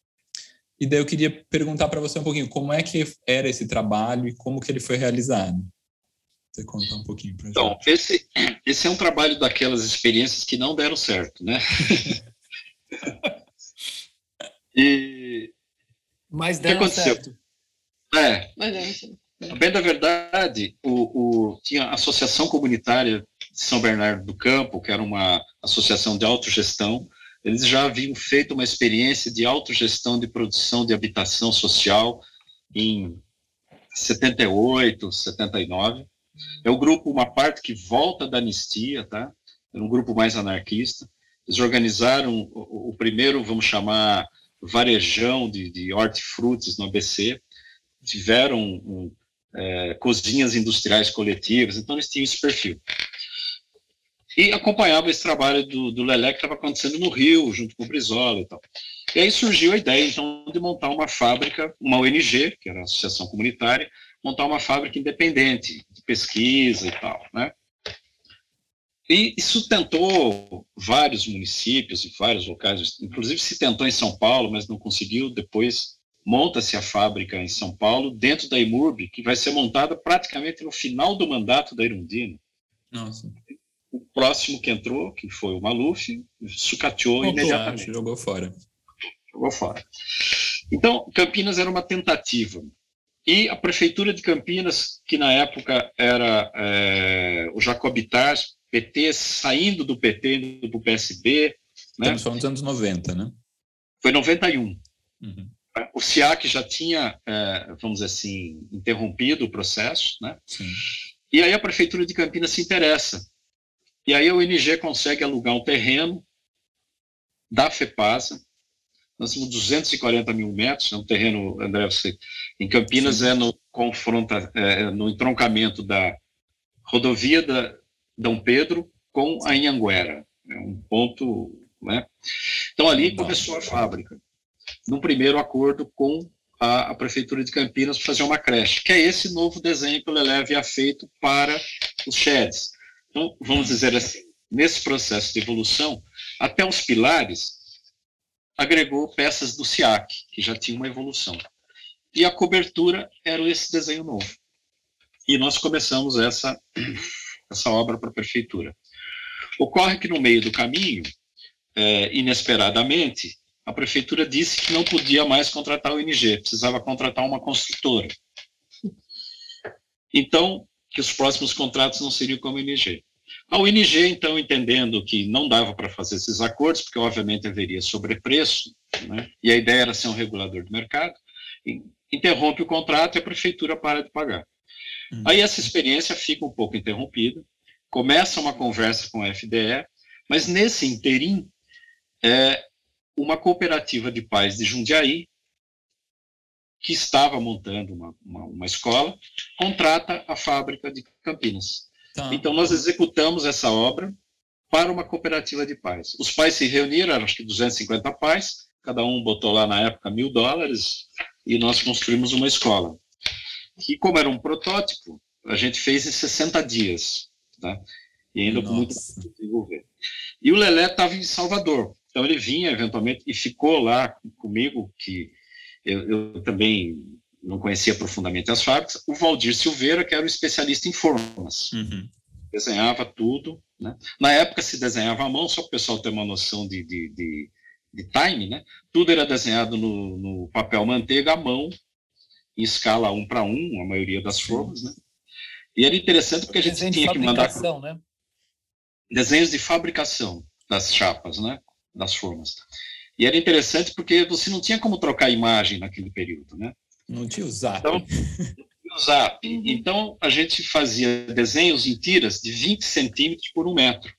E daí eu queria perguntar para você um pouquinho como é que era esse trabalho e como que ele foi realizado. Você contar um pouquinho para então, gente. Então, esse, esse é um trabalho daquelas experiências que não deram certo, né? e mas deram certo. É. Mas deram certo. Bem da verdade, o, o, tinha a Associação Comunitária de São Bernardo do Campo, que era uma associação de autogestão, eles já haviam feito uma experiência de autogestão de produção de habitação social em 78, 79. É o grupo, uma parte que volta da anistia, tá? Era um grupo mais anarquista. Eles organizaram o, o primeiro, vamos chamar, varejão de, de hortifrutis no ABC. Tiveram um, é, cozinhas industriais coletivas, então eles tinham esse perfil. E acompanhava esse trabalho do, do Lelé que estava acontecendo no Rio, junto com o Brizola e tal. E aí surgiu a ideia, então, de montar uma fábrica, uma ONG, que era a Associação Comunitária, montar uma fábrica independente, de pesquisa e tal, né? E, e sustentou vários municípios e vários locais, inclusive se tentou em São Paulo, mas não conseguiu, depois monta-se a fábrica em São Paulo, dentro da Imurb, que vai ser montada praticamente no final do mandato da Irundina. Nossa. O próximo que entrou, que foi o Maluf, sucateou Voltou, imediatamente. Jogou fora. Jogou fora. Então, Campinas era uma tentativa. E a prefeitura de Campinas, que na época era é, o Jacobitar, PT, saindo do PT, indo para o PSB. Né? Estamos falando dos anos 90, né? Foi 91. Uhum o SIAC já tinha, é, vamos dizer assim, interrompido o processo, né? Sim. E aí a prefeitura de Campinas se interessa. E aí a ONG consegue alugar um terreno da FEPASA. Nós temos 240 mil metros, é um terreno, André, você, em Campinas Sim. é no confronta, é, no entroncamento da rodovia da Dom Pedro com a Inhanguera. É um ponto, né? Então ali começou a fábrica num primeiro acordo com a, a Prefeitura de Campinas para fazer uma creche, que é esse novo desenho que o Lelé havia feito para os sheds. Então, vamos dizer assim, nesse processo de evolução, até os pilares agregou peças do SIAC, que já tinha uma evolução. E a cobertura era esse desenho novo. E nós começamos essa, essa obra para a prefeitura. Ocorre que no meio do caminho, é, inesperadamente, a prefeitura disse que não podia mais contratar o ING, precisava contratar uma construtora. Então, que os próximos contratos não seriam com o ING. A UNG, então, entendendo que não dava para fazer esses acordos, porque obviamente haveria sobrepreço, né, e a ideia era ser um regulador do mercado, interrompe o contrato e a prefeitura para de pagar. Uhum. Aí essa experiência fica um pouco interrompida, começa uma conversa com a FDE, mas nesse interim, é, uma cooperativa de pais de Jundiaí, que estava montando uma, uma, uma escola, contrata a fábrica de Campinas. Tá. Então, nós executamos essa obra para uma cooperativa de pais. Os pais se reuniram, eram acho que 250 pais, cada um botou lá na época mil dólares, e nós construímos uma escola. E como era um protótipo, a gente fez em 60 dias, tá? e ainda Nossa. com muito desenvolver. E o Lelé estava em Salvador, então ele vinha eventualmente e ficou lá comigo, que eu, eu também não conhecia profundamente as fábricas. O Valdir Silveira, que era o especialista em formas, uhum. desenhava tudo. Né? Na época se desenhava à mão, só para o pessoal ter uma noção de, de, de, de time, né? tudo era desenhado no, no, papel manteiga à mão, em escala um para um, a maioria das formas. Né? E era interessante porque a gente tinha que mandar. Né? Desenhos de fabricação das chapas, né? Das formas. E era interessante porque você não tinha como trocar imagem naquele período, né? Não tinha o Zap. Então, o Zap. Então, a gente fazia desenhos em tiras de 20 centímetros por um metro.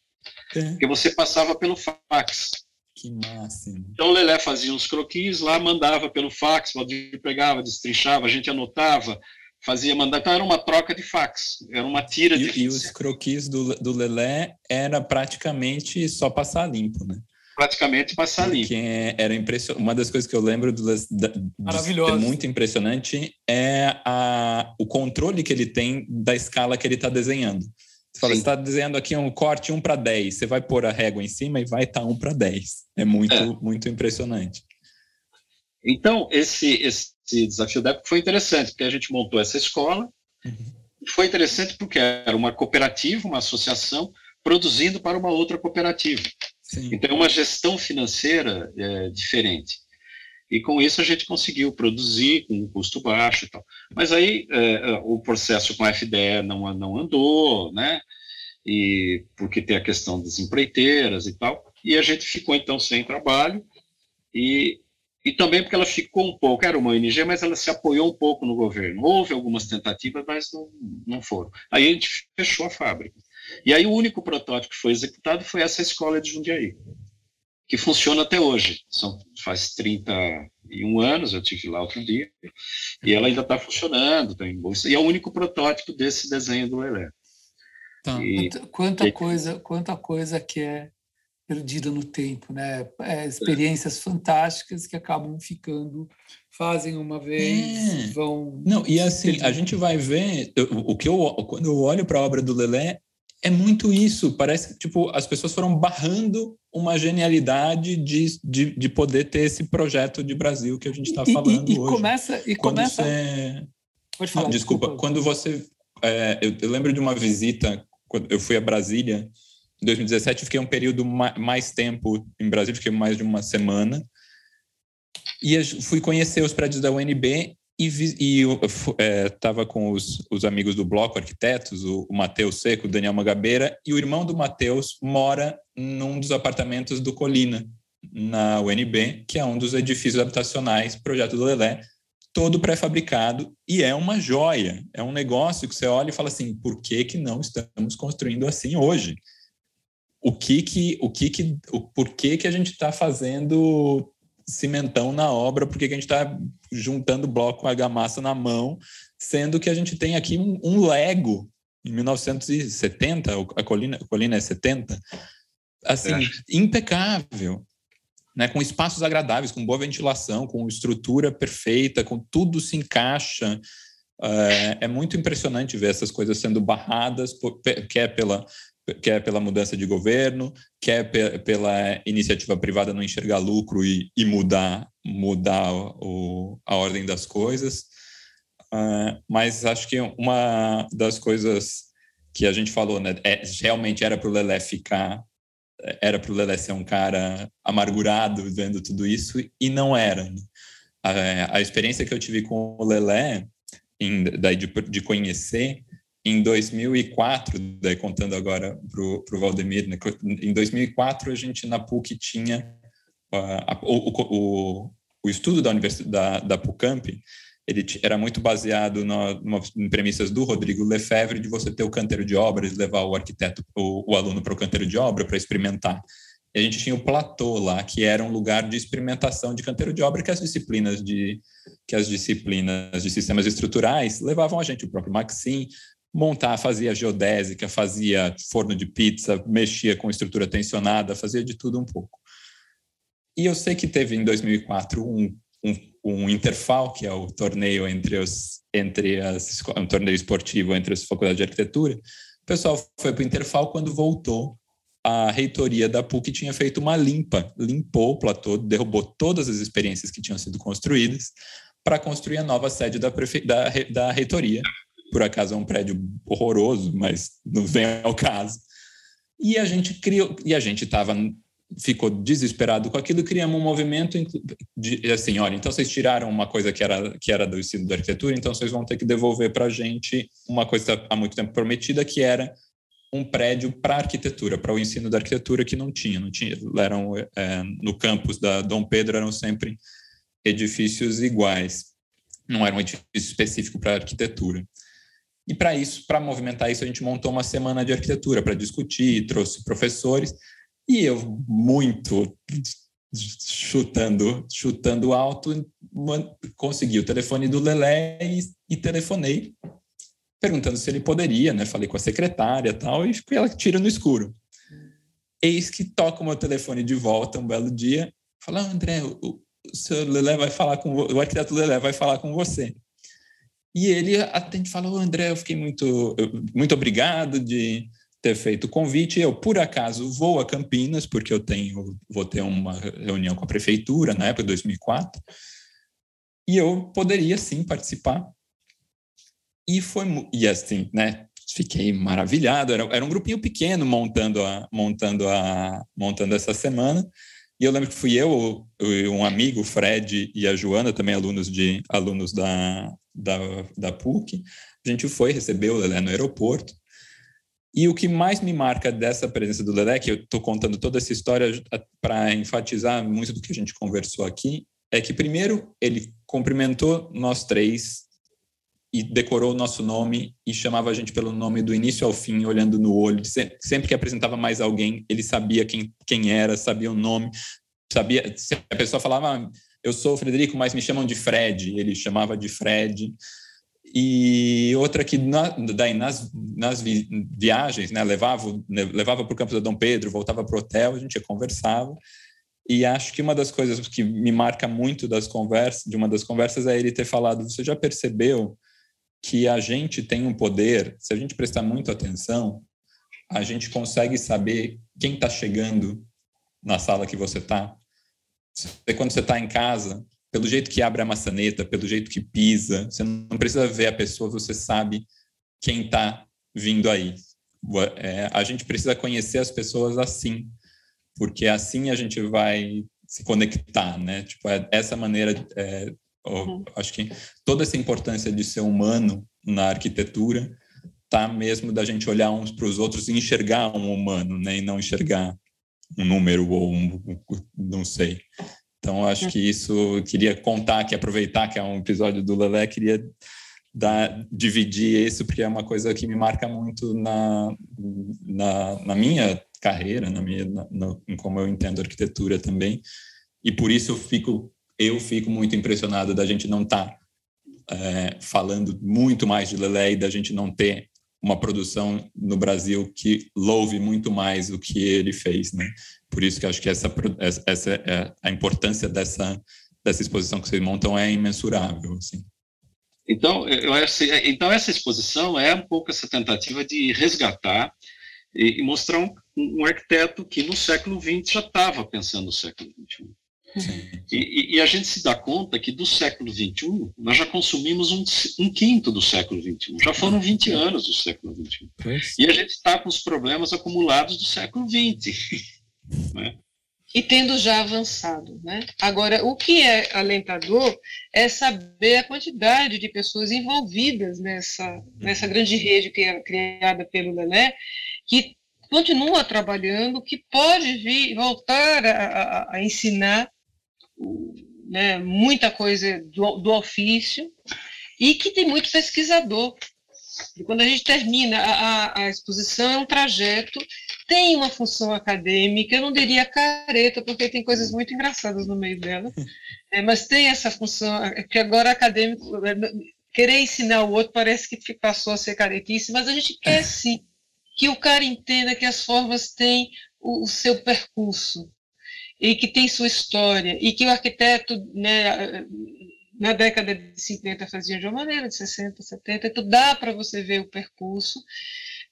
É. Porque você passava pelo fax. Que máximo. Então, o Lelé fazia uns croquis lá, mandava pelo fax, o Valdir pegava, destrinchava, a gente anotava, fazia mandar. Então, era uma troca de fax. Era uma tira e, de... E os croquis do, do Lelé era praticamente só passar limpo, né? Praticamente passar ali. era impressionante. Uma das coisas que eu lembro do, da, Maravilhoso. muito impressionante é a, o controle que ele tem da escala que ele está desenhando. Você fala, você está desenhando aqui um corte 1 para 10, você vai pôr a régua em cima e vai estar tá 1 para 10. É muito, é. muito impressionante. Então, esse, esse desafio da época foi interessante, porque a gente montou essa escola. Uhum. Foi interessante porque era uma cooperativa, uma associação, produzindo para uma outra cooperativa. Sim. Então, é uma gestão financeira é, diferente. E com isso a gente conseguiu produzir com um custo baixo e tal. Mas aí é, é o processo com a FDE não, não andou, né? E porque tem a questão das empreiteiras e tal. E a gente ficou então sem trabalho. E, e também porque ela ficou um pouco, era uma ONG, mas ela se apoiou um pouco no governo. Houve algumas tentativas, mas não, não foram. Aí a gente fechou a fábrica. E aí o único protótipo que foi executado foi essa escola de Jundiaí, que funciona até hoje. São, faz 31 anos, eu tive lá outro dia, e ela ainda está funcionando, tem bolsa, e é o único protótipo desse desenho do Lelé. Tá. E, quanta, e... coisa, quanta coisa que é perdida no tempo, né? É, experiências é. fantásticas que acabam ficando, fazem uma vez, é. vão. Não, e assim, a gente vai ver o que eu quando eu olho para a obra do Lelé, é muito isso. Parece que tipo, as pessoas foram barrando uma genialidade de, de, de poder ter esse projeto de Brasil que a gente está falando e, e, hoje. Começa, e quando começa. Você... Pode falar. Não, desculpa, desculpa, quando você. É, eu, eu, lembro de uma visita, quando eu fui a Brasília, em 2017, fiquei um período mais tempo em Brasília, fiquei mais de uma semana. E fui conhecer os prédios da UNB e, estava é, com os, os, amigos do bloco, arquitetos, o, o Matheus Seco, o Daniel Magabeira, e o irmão do Matheus mora num dos apartamentos do Colina, na UNB, que é um dos edifícios habitacionais, projeto do Lelé, todo pré-fabricado, e é uma joia, é um negócio que você olha e fala assim, por que, que não estamos construindo assim hoje? O que que, o que que, o porquê que a gente está fazendo cimentão na obra, porque a gente está juntando bloco argamassa na mão, sendo que a gente tem aqui um, um Lego em 1970, a colina, a colina é 70, assim, é. impecável. né, com espaços agradáveis, com boa ventilação, com estrutura perfeita, com tudo se encaixa. É, é muito impressionante ver essas coisas sendo barradas, por, quer pela quer pela mudança de governo, quer pe pela iniciativa privada não enxergar lucro e, e mudar mudar o, a ordem das coisas. Uh, mas acho que uma das coisas que a gente falou, né, é, realmente era para o Lelé ficar era para o Lelé ser um cara amargurado vendo tudo isso, e não era. Né? A, a, experiência que eu tive com o Lelé, em, daí de, de conhecer, em 2004, daí contando agora para o Valdemir, né, em 2004 a gente na PUC tinha uh, a, o, o, o, estudo da, universidade, da, da PUCamp, ele era muito baseado no, em premissas do Rodrigo Lefebvre de você ter o canteiro de obras, levar o arquiteto, o, o aluno para o canteiro de obra para experimentar. E a gente tinha o platô lá, que era um lugar de experimentação de canteiro de obra que as disciplinas de que as disciplinas de sistemas estruturais levavam a gente, o próprio Maxim, montar, fazia geodésica, fazia forno de pizza, mexia com estrutura tensionada, fazia de tudo um pouco. E eu sei que teve em 2004 um um, um Interfal, que é o torneio entre os entre as um torneio esportivo entre as faculdades de arquitetura. O pessoal foi para o Interfal quando voltou. A reitoria da PUC tinha feito uma limpa, limpou o platô, derrubou todas as experiências que tinham sido construídas para construir a nova sede da, da, da reitoria. Por acaso é um prédio horroroso, mas não vem ao caso. E a gente criou, e a gente estava ficou desesperado com aquilo, criamos um movimento de assim, olha, então vocês tiraram uma coisa que era que era do ensino da arquitetura, então vocês vão ter que devolver para a gente uma coisa há muito tempo prometida, que era um prédio para arquitetura, para o ensino da arquitetura que não tinha, não tinha, eram é, no campus da Dom Pedro eram sempre edifícios iguais, não era um edifício específico para arquitetura. E para isso, para movimentar isso, a gente montou uma semana de arquitetura para discutir, trouxe professores e eu, muito chutando, chutando alto, consegui o telefone do Lelé e, e, telefonei, perguntando se ele poderia, né? Falei com a secretária tal, e ela tira no escuro. Eis que toca o meu telefone de volta um belo dia, fala, ah, André, o, o seu Lelé vai falar com o arquiteto Lelé vai falar com você. E ele atende e fala, oh, André, eu fiquei muito, muito obrigado de ter feito o convite. Eu, por acaso, vou a Campinas, porque eu tenho, vou ter uma reunião com a prefeitura na época de 2004, e eu poderia sim participar. E foi e assim, né? Fiquei maravilhado. Era, era um grupinho pequeno montando a montando a montando essa semana. E eu lembro que fui eu, um amigo, o Fred e a Joana, também alunos de alunos da, da, da PUC. A gente foi receber o Lelé no aeroporto. E o que mais me marca dessa presença do Lelé, que eu estou contando toda essa história para enfatizar muito do que a gente conversou aqui, é que, primeiro, ele cumprimentou nós três e decorou o nosso nome e chamava a gente pelo nome do início ao fim, olhando no olho. Sempre que apresentava mais alguém, ele sabia quem, quem era, sabia o nome, sabia. Se a pessoa falava, eu sou o Frederico, mas me chamam de Fred, ele chamava de Fred. E outra que na, daí nas, nas viagens, né, levava né, levava para o campus da Dom Pedro, voltava para o hotel, a gente conversava. E acho que uma das coisas que me marca muito das conversas, de uma das conversas é ele ter falado: você já percebeu que a gente tem um poder? Se a gente prestar muito atenção, a gente consegue saber quem está chegando na sala que você está. Quando você está em casa, pelo jeito que abre a maçaneta, pelo jeito que pisa. Você não precisa ver a pessoa, você sabe quem está vindo aí. É, a gente precisa conhecer as pessoas assim, porque assim a gente vai se conectar, né? Tipo, é, essa maneira, é, uhum. acho que toda essa importância de ser humano na arquitetura tá mesmo da gente olhar uns para os outros e enxergar um humano, né? E não enxergar um número ou um, não sei. Então, acho que isso, queria contar que aproveitar que é um episódio do Lelé, queria dar, dividir isso, porque é uma coisa que me marca muito na, na, na minha carreira, na minha, na, no, em como eu entendo arquitetura também. E por isso eu fico, eu fico muito impressionado da gente não estar tá, é, falando muito mais de Lelé e da gente não ter uma produção no Brasil que louve muito mais o que ele fez, né? Por isso que acho que essa, essa é a importância dessa dessa exposição que vocês montam é imensurável, assim. Então, eu, então essa exposição é um pouco essa tentativa de resgatar e, e mostrar um, um, arquiteto que no século XX já estava pensando no século XXI. E, e, a gente se dá conta que do século XXI nós já consumimos um, um quinto do século XXI. Já foram 20 anos do século XXI. E a gente está com os problemas acumulados do século XX. Né? E tendo já avançado. Né? Agora, o que é alentador é saber a quantidade de pessoas envolvidas nessa, nessa grande rede que é criada pelo Lelé, que continua trabalhando, que pode vir voltar a, a, a ensinar né, muita coisa do, do, ofício e que tem muito pesquisador. E quando a gente termina a, a, exposição, é um trajeto, tem uma função acadêmica, eu não diria careta, porque tem coisas muito engraçadas no meio dela, é, mas tem essa função, é, que agora acadêmico, é, querer ensinar o outro parece que passou a ser caretice, mas a gente quer sim que o cara entenda que as formas têm o, o seu percurso, e que tem sua história, e que o arquiteto, né, na década de 50 fazia de uma maneira, de 60, 70, então dá para você ver o percurso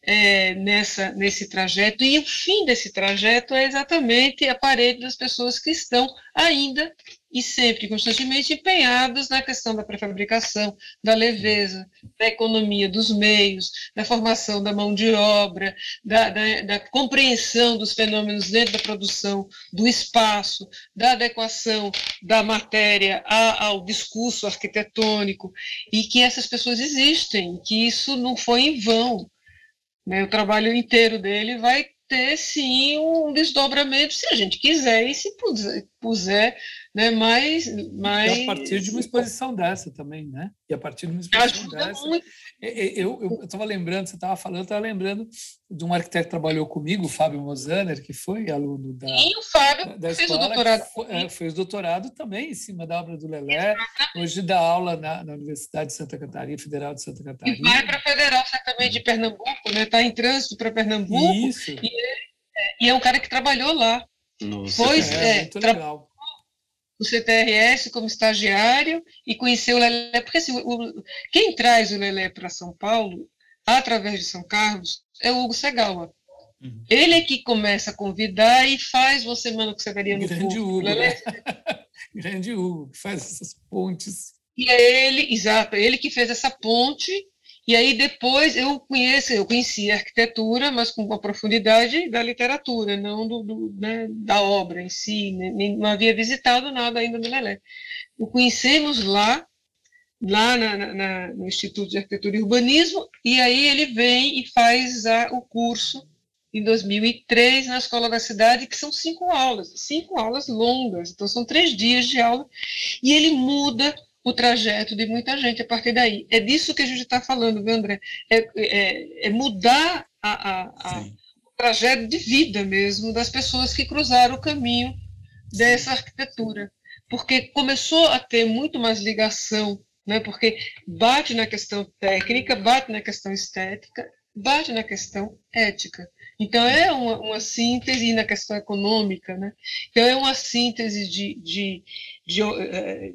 é, nessa, nesse trajeto, e o fim desse trajeto é exatamente a parede das pessoas que estão ainda e sempre, constantemente empenhados na questão da prefabricação, da leveza, da economia dos meios, da formação da mão de obra, da, da, da compreensão dos fenômenos dentro da produção, do espaço, da adequação da matéria ao discurso arquitetônico, e que essas pessoas existem, que isso não foi em vão. Né? O trabalho inteiro dele vai ter, sim, um desdobramento, se a gente quiser, e se puser, puser né? Mas, mas... E a partir de uma exposição dessa também, né? E a partir de uma exposição dessa. Muito. Eu estava lembrando, você estava falando, estava lembrando de um arquiteto que trabalhou comigo, o Fábio Mozaner, que foi aluno da. E o Fábio da, da fez escola, o doutorado. Foi, é, fez doutorado também em cima da obra do Lelé. Hoje dá aula na, na, Universidade de Santa Catarina, Federal de Santa Catarina. E vai para a Federal certamente de Pernambuco, né? Está em trânsito para Pernambuco. Isso. E é, e é, um cara que trabalhou lá. Nossa, foi, é, é, muito legal o CTRS como estagiário e conhecer o Lelé, porque assim, o, quem traz o Lelé para São Paulo, através de São Carlos, é o Hugo Segawa. Uhum. Ele é que começa a convidar e faz uma semana que você veria no Grande Hugo, Lelé. Né? Grande Hugo, que faz essas pontes. E é ele, exato, ele que fez essa ponte e aí depois eu conheço, eu conheci a arquitetura, mas com a profundidade da literatura, não do, do né, da obra em si, nem, não havia visitado nada ainda no Lelé. O conhecemos lá, lá na, na, no Instituto de Arquitetura e Urbanismo, e aí ele vem e faz a, o curso em 2003 na Escola da Cidade, que são cinco aulas, cinco aulas longas, então são três dias de aula, e ele muda o trajeto de muita gente a partir daí. É disso que a gente está falando, viu, André? É, é, é mudar a, a, a, o trajeto de vida mesmo das pessoas que cruzaram o caminho dessa arquitetura. Porque começou a ter muito mais ligação, né? porque bate na questão técnica, bate na questão estética, bate na questão ética. Então, é uma, uma, síntese na questão econômica, né? Então, é uma síntese de, de, de, de eh,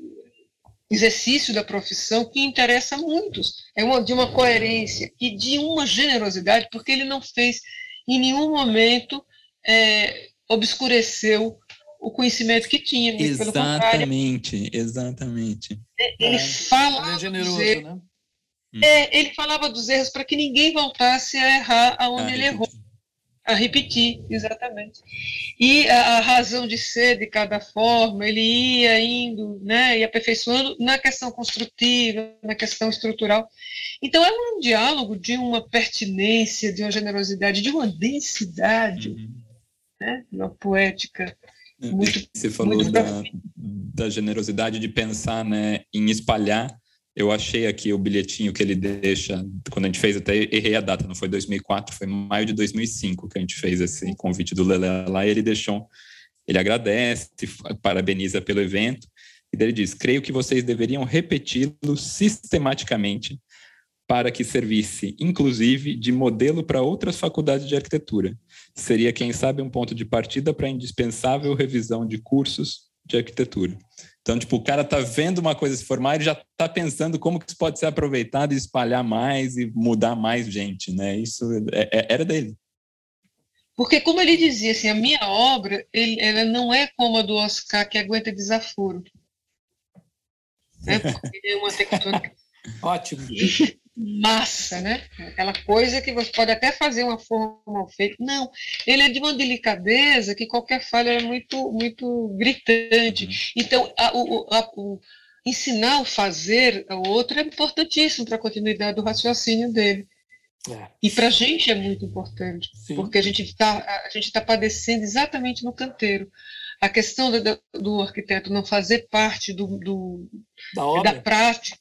exercício da profissão que interessa a muitos. É uma, de uma coerência e de uma generosidade, porque ele não fez em nenhum momento é, obscureceu o conhecimento que tinha. Exatamente, exatamente. Ele é, fala. É generoso, erros, né? É, ele falava dos erros para que ninguém voltasse a errar aonde ah, ele errou a repetir, exatamente. E a, a, razão de ser de cada forma, ele ia indo, né, e aperfeiçoando na questão construtiva, na questão estrutural. Então é um diálogo de uma pertinência, de uma generosidade, de uma densidade, uhum. né, uma poética é, muito. Você falou muito da, da generosidade de pensar, né, em espalhar eu achei aqui o bilhetinho que ele deixa, quando a gente fez, até errei a data, não foi 2004, foi maio de 2005 que a gente fez esse convite do Lele lá, e ele deixou, ele agradece, parabeniza pelo evento, e ele diz, creio que vocês deveriam repeti-lo sistematicamente para que servisse, inclusive, de modelo para outras faculdades de arquitetura. Seria, quem sabe, um ponto de partida para a indispensável revisão de cursos de arquitetura. Então, tipo, o cara tá vendo uma coisa se formar e já tá pensando como que isso pode ser aproveitado e espalhar mais e mudar mais gente, né? Isso é, é, era dele. Porque, como ele dizia, assim, a minha obra, ele, ela não é como a do Oscar, que aguenta desaforo. Né? Porque é uma tectônica Ótimo massa, né? Aquela coisa que você pode até fazer uma forma mal feita. Não, ele é de uma delicadeza que qualquer falha é muito, muito gritante. Uhum. Então, a, o, a, o, ensinar o fazer ao outro é importantíssimo para a continuidade do raciocínio dele. É. E para a gente é muito importante, Sim. porque a gente está tá padecendo exatamente no canteiro. A questão do, do arquiteto não fazer parte do, do da, da prática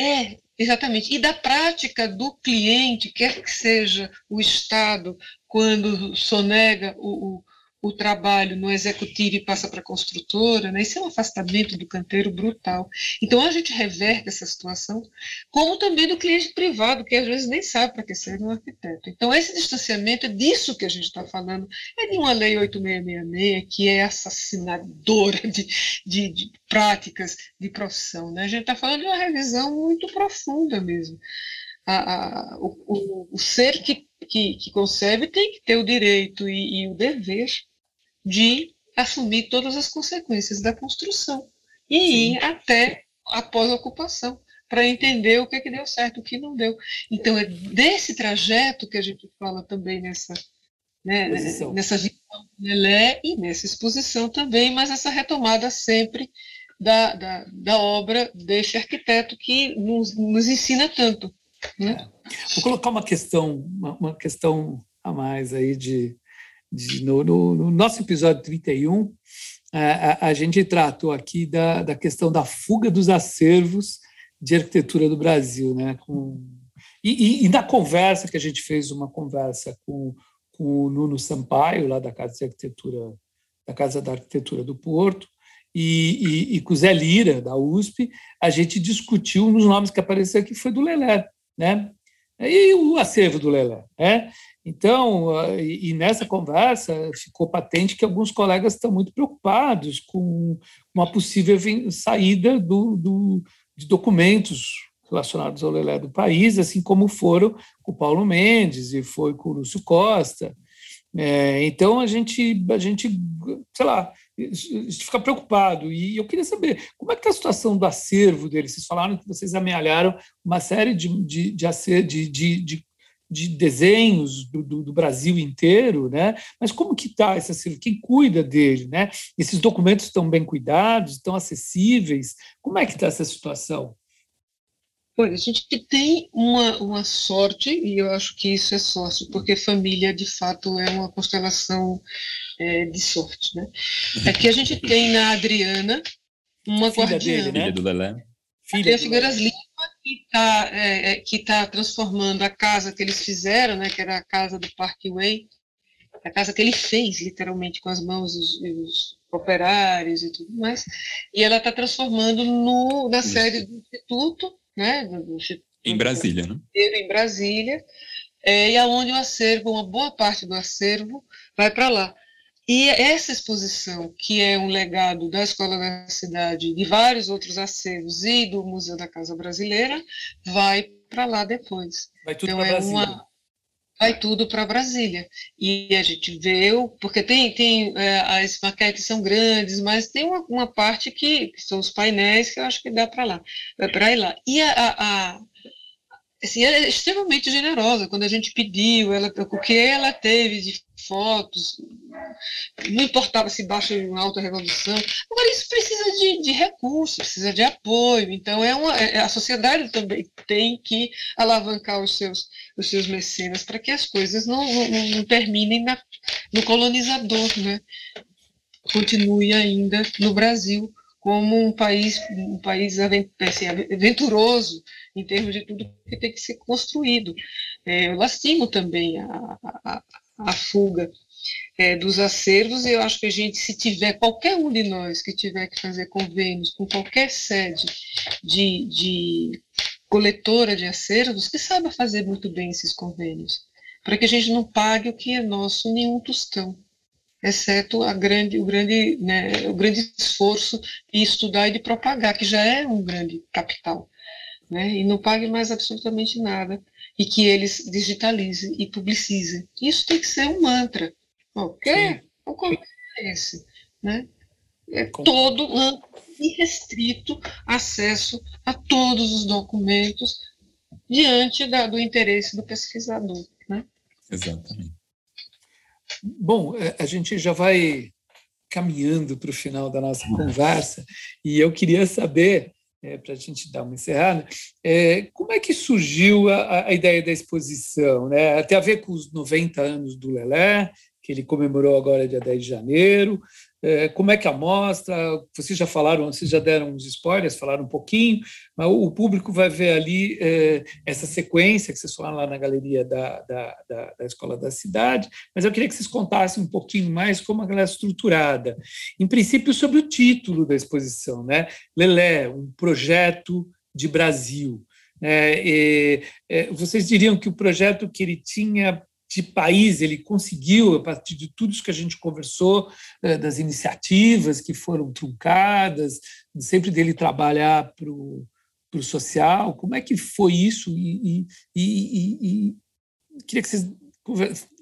é Exatamente. E da prática do cliente, quer que seja o Estado, quando sonega o, o, o trabalho no executivo e passa para a construtora, né? isso é um afastamento do canteiro brutal. Então, a gente reverte essa situação, como também do cliente privado, que às vezes nem sabe para que serve um arquiteto. Então, esse distanciamento é disso que a gente está falando, é de uma lei 8666, que é assassinadora de, de, de práticas de profissão. Né? A gente está falando de uma revisão muito profunda mesmo. A, a, o, o, o, ser que, que, que, concebe tem que ter o direito e, e o dever de assumir todas as consequências da construção e Sim. ir até após a ocupação para entender o que, é que deu certo, o que não deu. Então, é desse trajeto que a gente fala também nessa, né, nessa visão Lelé e nessa exposição também, mas essa retomada sempre da, da, da obra desse arquiteto que nos, nos ensina tanto. Né? É. Vou colocar uma questão, uma, uma questão a mais aí de, no, no, no, nosso episódio 31, a, a, a gente tratou aqui da, da questão da fuga dos acervos de arquitetura do Brasil, né? Com, e, e, e, na conversa que a gente fez, uma conversa com, com o Nuno Sampaio, lá da Casa de Arquitetura, da Casa da Arquitetura do Porto, e, e, com o Zé Lira, da USP, a gente discutiu um dos nomes que apareceu aqui, foi do Lelé, né? E o acervo do Lelé, né? Então, e nessa conversa ficou patente que alguns colegas estão muito preocupados com uma possível saída do, do, de documentos relacionados ao Lelé do país, assim como foram com o Paulo Mendes e foi com o Lúcio Costa. É, então, a gente, a gente, sei lá, fica preocupado. E eu queria saber como é que está a situação do acervo dele. Vocês falaram que vocês amealharam uma série de, de, de, de, de, de de desenhos do, do, do, Brasil inteiro, né? Mas como que está esse acervo? Quem cuida dele, né? Esses documentos estão bem cuidados, estão acessíveis? Como é que está essa situação? Olha, a gente tem uma, uma sorte, e eu acho que isso é sorte, porque família, de fato, é uma constelação é, de sorte, né? É que a gente tem na Adriana uma Filha guardiã. Dele, né? Filha do Lelé. Filha a Figueiras Lima, que está é, é, que tá transformando a casa que eles fizeram, né, que era a casa do Parkway, a casa que ele fez, literalmente, com as mãos os, os operários e tudo mais, e ela está transformando no, na sede do Instituto, né, do Instituto em Brasília, né? Em Brasília, é, e aonde o acervo, uma boa parte do acervo, vai para lá. E essa exposição, que é um legado da Escola da Cidade, de vários outros acervos e do Museu da Casa Brasileira, vai para lá depois. Vai tudo então, para é Brasília. Uma, vai tudo para Brasília. E a gente vê, porque tem, tem é, as maquetes são grandes, mas tem uma, uma parte que, que, são os painéis que eu acho que dá para lá, para ir lá. E a, a assim, ela é extremamente generosa quando a gente pediu, ela, o que ela teve de fotos, não importava se baixa ou alta resolução. Agora, isso precisa de, de recursos, precisa de apoio. Então, é uma, é, a sociedade também tem que alavancar os seus, os seus mecenas para que as coisas não, não, não terminem na, no colonizador, né? Continue ainda no Brasil como um país, um país assim, aventuroso em termos de tudo que tem que ser construído. É, eu lastimo também a, a, a fuga é, dos acervos, e eu acho que a gente, se tiver, qualquer um de nós que tiver que fazer convênios com qualquer sede de, de coletora de acervos que saiba fazer muito bem esses convênios, para que a gente não pague o que é nosso nenhum tostão, exceto a grande, o, grande, né, o grande esforço de estudar e de propagar, que já é um grande capital, né, e não pague mais absolutamente nada, e que eles digitalizem e publicizem. Isso tem que ser um mantra. Ok? O convênio é esse, né? É todo irrestrito acesso a todos os documentos diante da, do interesse do pesquisador. Né? Exatamente. Bom, é, a gente já vai caminhando para o final da nossa conversa e eu queria saber, é, para a gente dar uma encerrada, é, como é que surgiu a, a, ideia da exposição? Né? Tem a ver com os 90 anos do Lelé, que ele comemorou agora dia 10 de janeiro, como é que a mostra? Vocês já falaram, vocês já deram uns spoilers, falaram um pouquinho, mas o público vai ver ali é, essa sequência que vocês falaram lá na galeria da, da, da, da, Escola da Cidade, mas eu queria que vocês contassem um pouquinho mais como ela é estruturada. Em princípio, sobre o título da exposição, né? Lelé, um projeto de Brasil. É, é, é, vocês diriam que o projeto que ele tinha de país ele conseguiu, a partir de tudo isso que a gente conversou, eh, das iniciativas que foram truncadas, sempre dele trabalhar para o social, como é que foi isso? E, e, e, e queria que vocês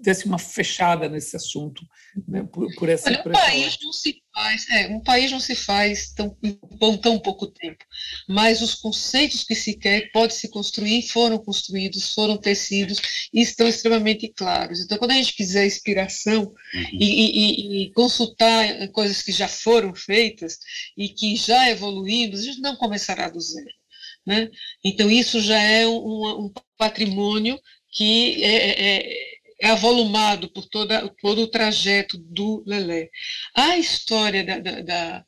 desse uma fechada nesse assunto, né, por, por, essa. Olha, um país não se faz, é, um país não se faz tão, em tão pouco tempo, mas os conceitos que se quer pode se construir foram construídos, foram tecidos e estão extremamente claros. Então, quando a gente quiser inspiração uhum. e, e, e, consultar coisas que já foram feitas e que já evoluímos, a gente não começará do zero. Né? Então, isso já é um, um patrimônio que é, é é avolumado por toda, todo o trajeto do Lelé. A história da, da, da,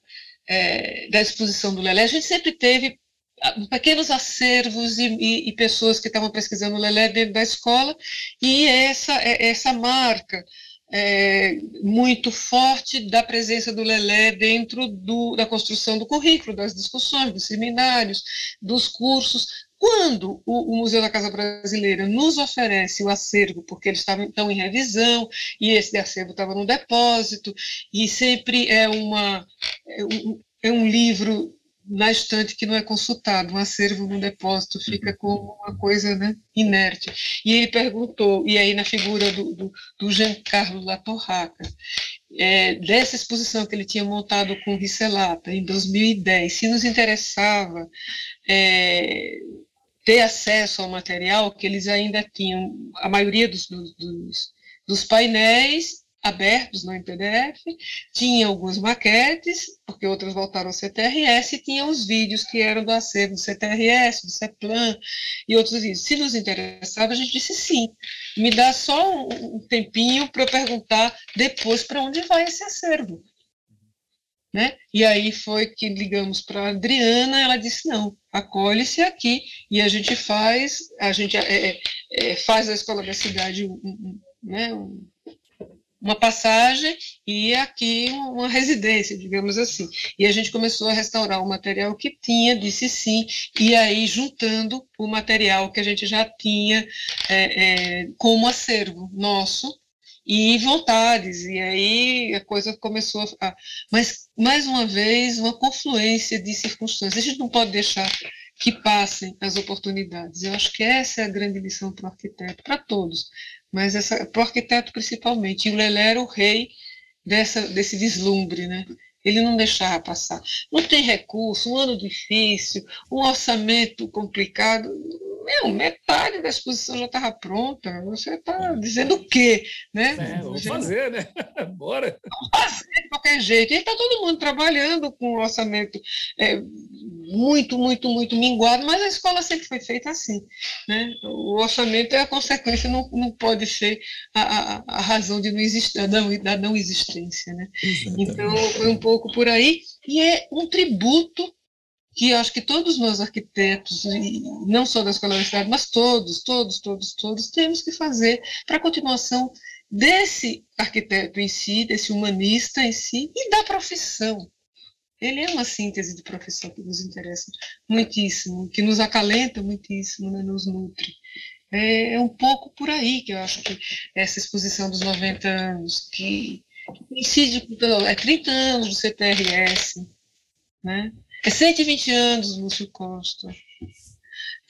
é, da exposição do Lelé, a gente sempre teve ah, pequenos acervos e, e, e, pessoas que estavam pesquisando o Lelé dentro da escola, e essa, é, essa marca é, muito forte da presença do Lelé dentro do, da construção do currículo, das discussões, dos seminários, dos cursos, quando o, o, Museu da Casa Brasileira nos oferece o acervo, porque eles estavam então em revisão, e esse acervo estava no depósito, e sempre é, uma, é, um, é um livro na estante que não é consultado, um acervo no depósito fica como uma coisa né, inerte. E ele perguntou, e aí na figura do, do, do Giancarlo Latorraca, é, dessa exposição que ele tinha montado com Risselata em 2010, se nos interessava é, ter acesso ao material que eles ainda tinham, a maioria dos, dos, dos painéis abertos no PDF, tinha algumas maquetes, porque outras voltaram ao CTRS, e tinha os vídeos que eram do acervo do CTRS, do CEPLAN e outros vídeos. Se nos interessava, a gente disse sim. Me dá só um tempinho para eu perguntar depois para onde vai esse acervo. Né? E aí foi que ligamos para a Adriana, ela disse, não, acolhe-se aqui, e a gente faz, a gente é, é, é faz a Escola da Cidade um, um, né, um, uma passagem e aqui uma residência, digamos assim. E a gente começou a restaurar o material que tinha, disse sim, e aí juntando o material que a gente já tinha é, é, como acervo nosso, e vontades, e aí a coisa começou a. Mas, mais uma vez, uma confluência de circunstâncias. A gente não pode deixar que passem as oportunidades. Eu acho que essa é a grande lição para o arquiteto, para todos, mas para o arquiteto principalmente. E o Lelé era o rei dessa, desse vislumbre, né? Ele não deixava passar. Não tem recurso, um ano difícil, um orçamento complicado meu, metade da exposição já estava pronta. Você está dizendo o quê? Né? É, vamos fazer, né? Bora. Vamos fazer de qualquer jeito. E está todo mundo trabalhando com um orçamento é, muito, muito, muito minguado, mas a escola sempre foi feita assim. Né? O orçamento é a consequência, não, não pode ser a, a, a razão de não existir, da não existência. Né? Então, foi um pouco por aí. E é um tributo que acho que todos nós arquitetos, não só da Escola Cidade, mas todos, todos, todos, todos, temos que fazer para a continuação desse arquiteto em si, desse humanista em si e da profissão. Ele é uma síntese do professor que nos interessa muitíssimo, que nos acalenta muitíssimo, né, nos nutre. É, é, um pouco por aí que eu acho que essa exposição dos 90 anos, que incide, é 30 anos do CTRS, né? é 120 anos do Lúcio Costa,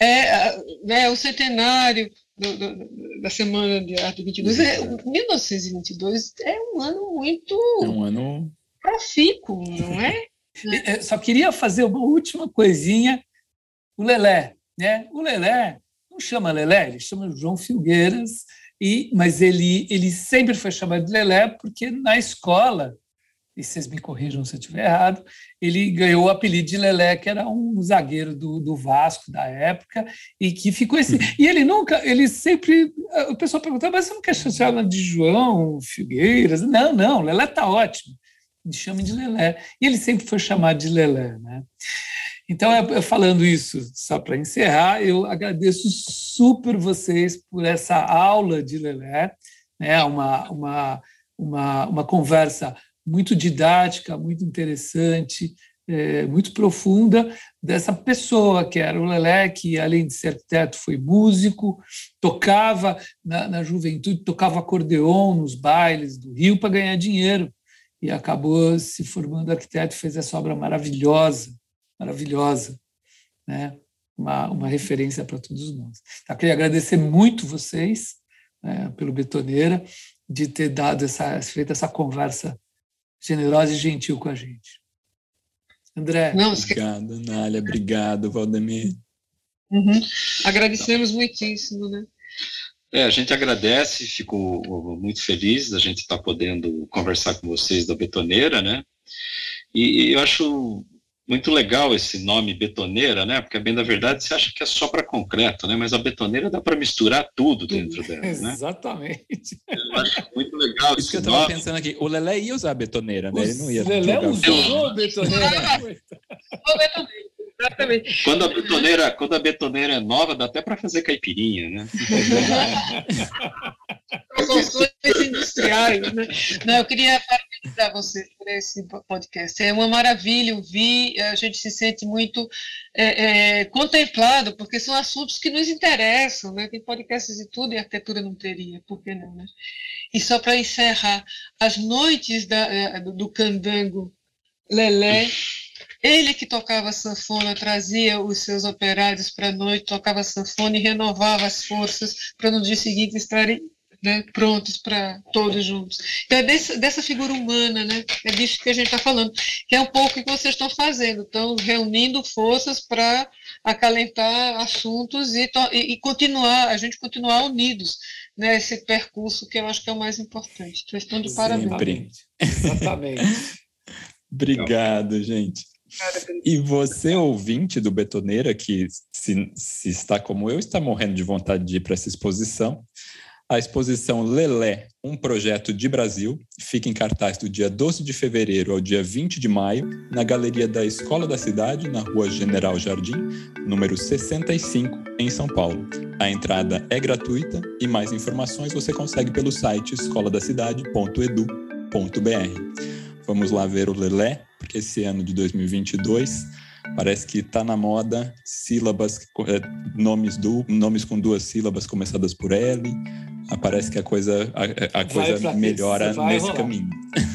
é né, o centenário do, do, da Semana de Arte 22. É, 1922 é um ano muito. É um ano. profícuo, não é? é? Só queria fazer uma última coisinha. O Lelé, né? O Lelé não chama Lelé, ele chama João Filgueiras, e, mas ele, ele sempre foi chamado de Lelé porque na escola e vocês me corrijam se eu estiver errado, ele ganhou o apelido de Lelé, que era um zagueiro do, do Vasco da época, e que ficou esse. E ele nunca, ele sempre. O pessoal perguntava, mas você não quer chamar de João Figueiras? Não, não, Lelé está ótimo. Me chame de Lelé. E ele sempre foi chamado de Lelé. Né? Então, falando isso, só para encerrar, eu agradeço super vocês por essa aula de Lelé, né? uma, uma, uma, uma conversa muito didática, muito interessante, é, muito profunda dessa pessoa que era o Lelé, que além de ser arquiteto foi músico, tocava na, na juventude, tocava acordeon nos bailes do Rio para ganhar dinheiro e acabou se formando arquiteto, fez essa obra maravilhosa, maravilhosa, né? uma, uma referência para todos nós. Então, queria agradecer muito vocês né, pelo Betoneira de ter dado essa feito essa conversa generosa e gentil com a gente. André. Não, obrigado, Nália. Obrigado, Valdemir. Uhum. Agradecemos muitíssimo, né? É, a gente agradece, fico muito feliz da gente estar podendo conversar com vocês da Betoneira, né? E eu acho muito legal esse nome betoneira, né? Porque, bem da verdade, você acha que é só para concreto, né? Mas a betoneira dá para misturar tudo dentro dela, né? Exatamente. Eu acho muito legal isso. que eu estava pensando aqui. O Lelé ia usar a betoneira, né? Ele não ia. O Lelé usou a betoneira. Exatamente. Quando a betoneira, quando a betoneira é nova, dá até para fazer caipirinha, né? Construções industriais, né? Não, eu queria parabenizar você por esse podcast. É uma maravilha ouvir, a gente se sente muito é, é, contemplado, porque são assuntos que nos interessam, né? Tem podcasts de tudo e arquitetura não teria, por que não, né? E só para encerrar, as noites da, é, do candango Lelé ele que tocava sanfona, trazia os seus operários para a noite, tocava sanfona e renovava as forças para no dia seguinte estarem né, prontos para todos juntos. Então, é desse, dessa figura humana, né, é disso que a gente está falando, que é um pouco o que vocês estão fazendo, estão reunindo forças para acalentar assuntos e, e, e, continuar, a gente continuar unidos nesse né, percurso que eu acho que é o mais importante. Então, estão de parabéns. Exatamente. Obrigado, gente. E você, ouvinte do Betoneira, que se, se, está como eu, está morrendo de vontade de ir para essa exposição. A exposição Lelé, um projeto de Brasil, fica em cartaz do dia 12 de fevereiro ao dia 20 de maio, na Galeria da Escola da Cidade, na Rua General Jardim, número 65, em São Paulo. A entrada é gratuita e mais informações você consegue pelo site escoladacidade.edu.br. Vamos lá ver o Lelé, porque esse ano de 2022 parece que está na moda sílabas, é, nomes, do, nomes com duas sílabas começadas por L. Ah, parece que a coisa, a, a coisa melhora nesse rolar. caminho.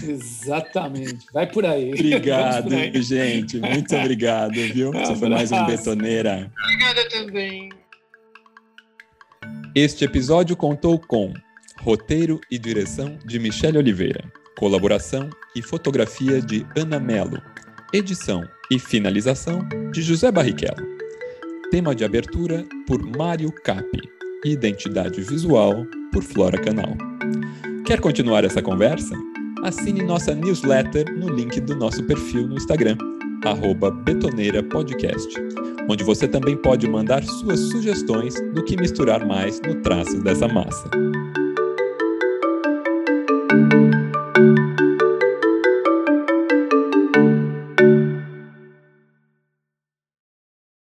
Exatamente. Vai por aí. Obrigado, por aí. gente. Muito obrigado, viu? Você foi mais um Betoneira. Obrigada também. Este episódio contou com roteiro e direção de Michele Oliveira. Colaboração e fotografia de Ana Melo. Edição e finalização de José Barrichello. Tema de abertura por Mário Capi. Identidade visual por Flora Canal. Quer continuar essa conversa? Assine nossa newsletter no link do nosso perfil no Instagram, arroba Betoneira Podcast, onde você também pode mandar suas sugestões do que misturar mais no traço dessa massa.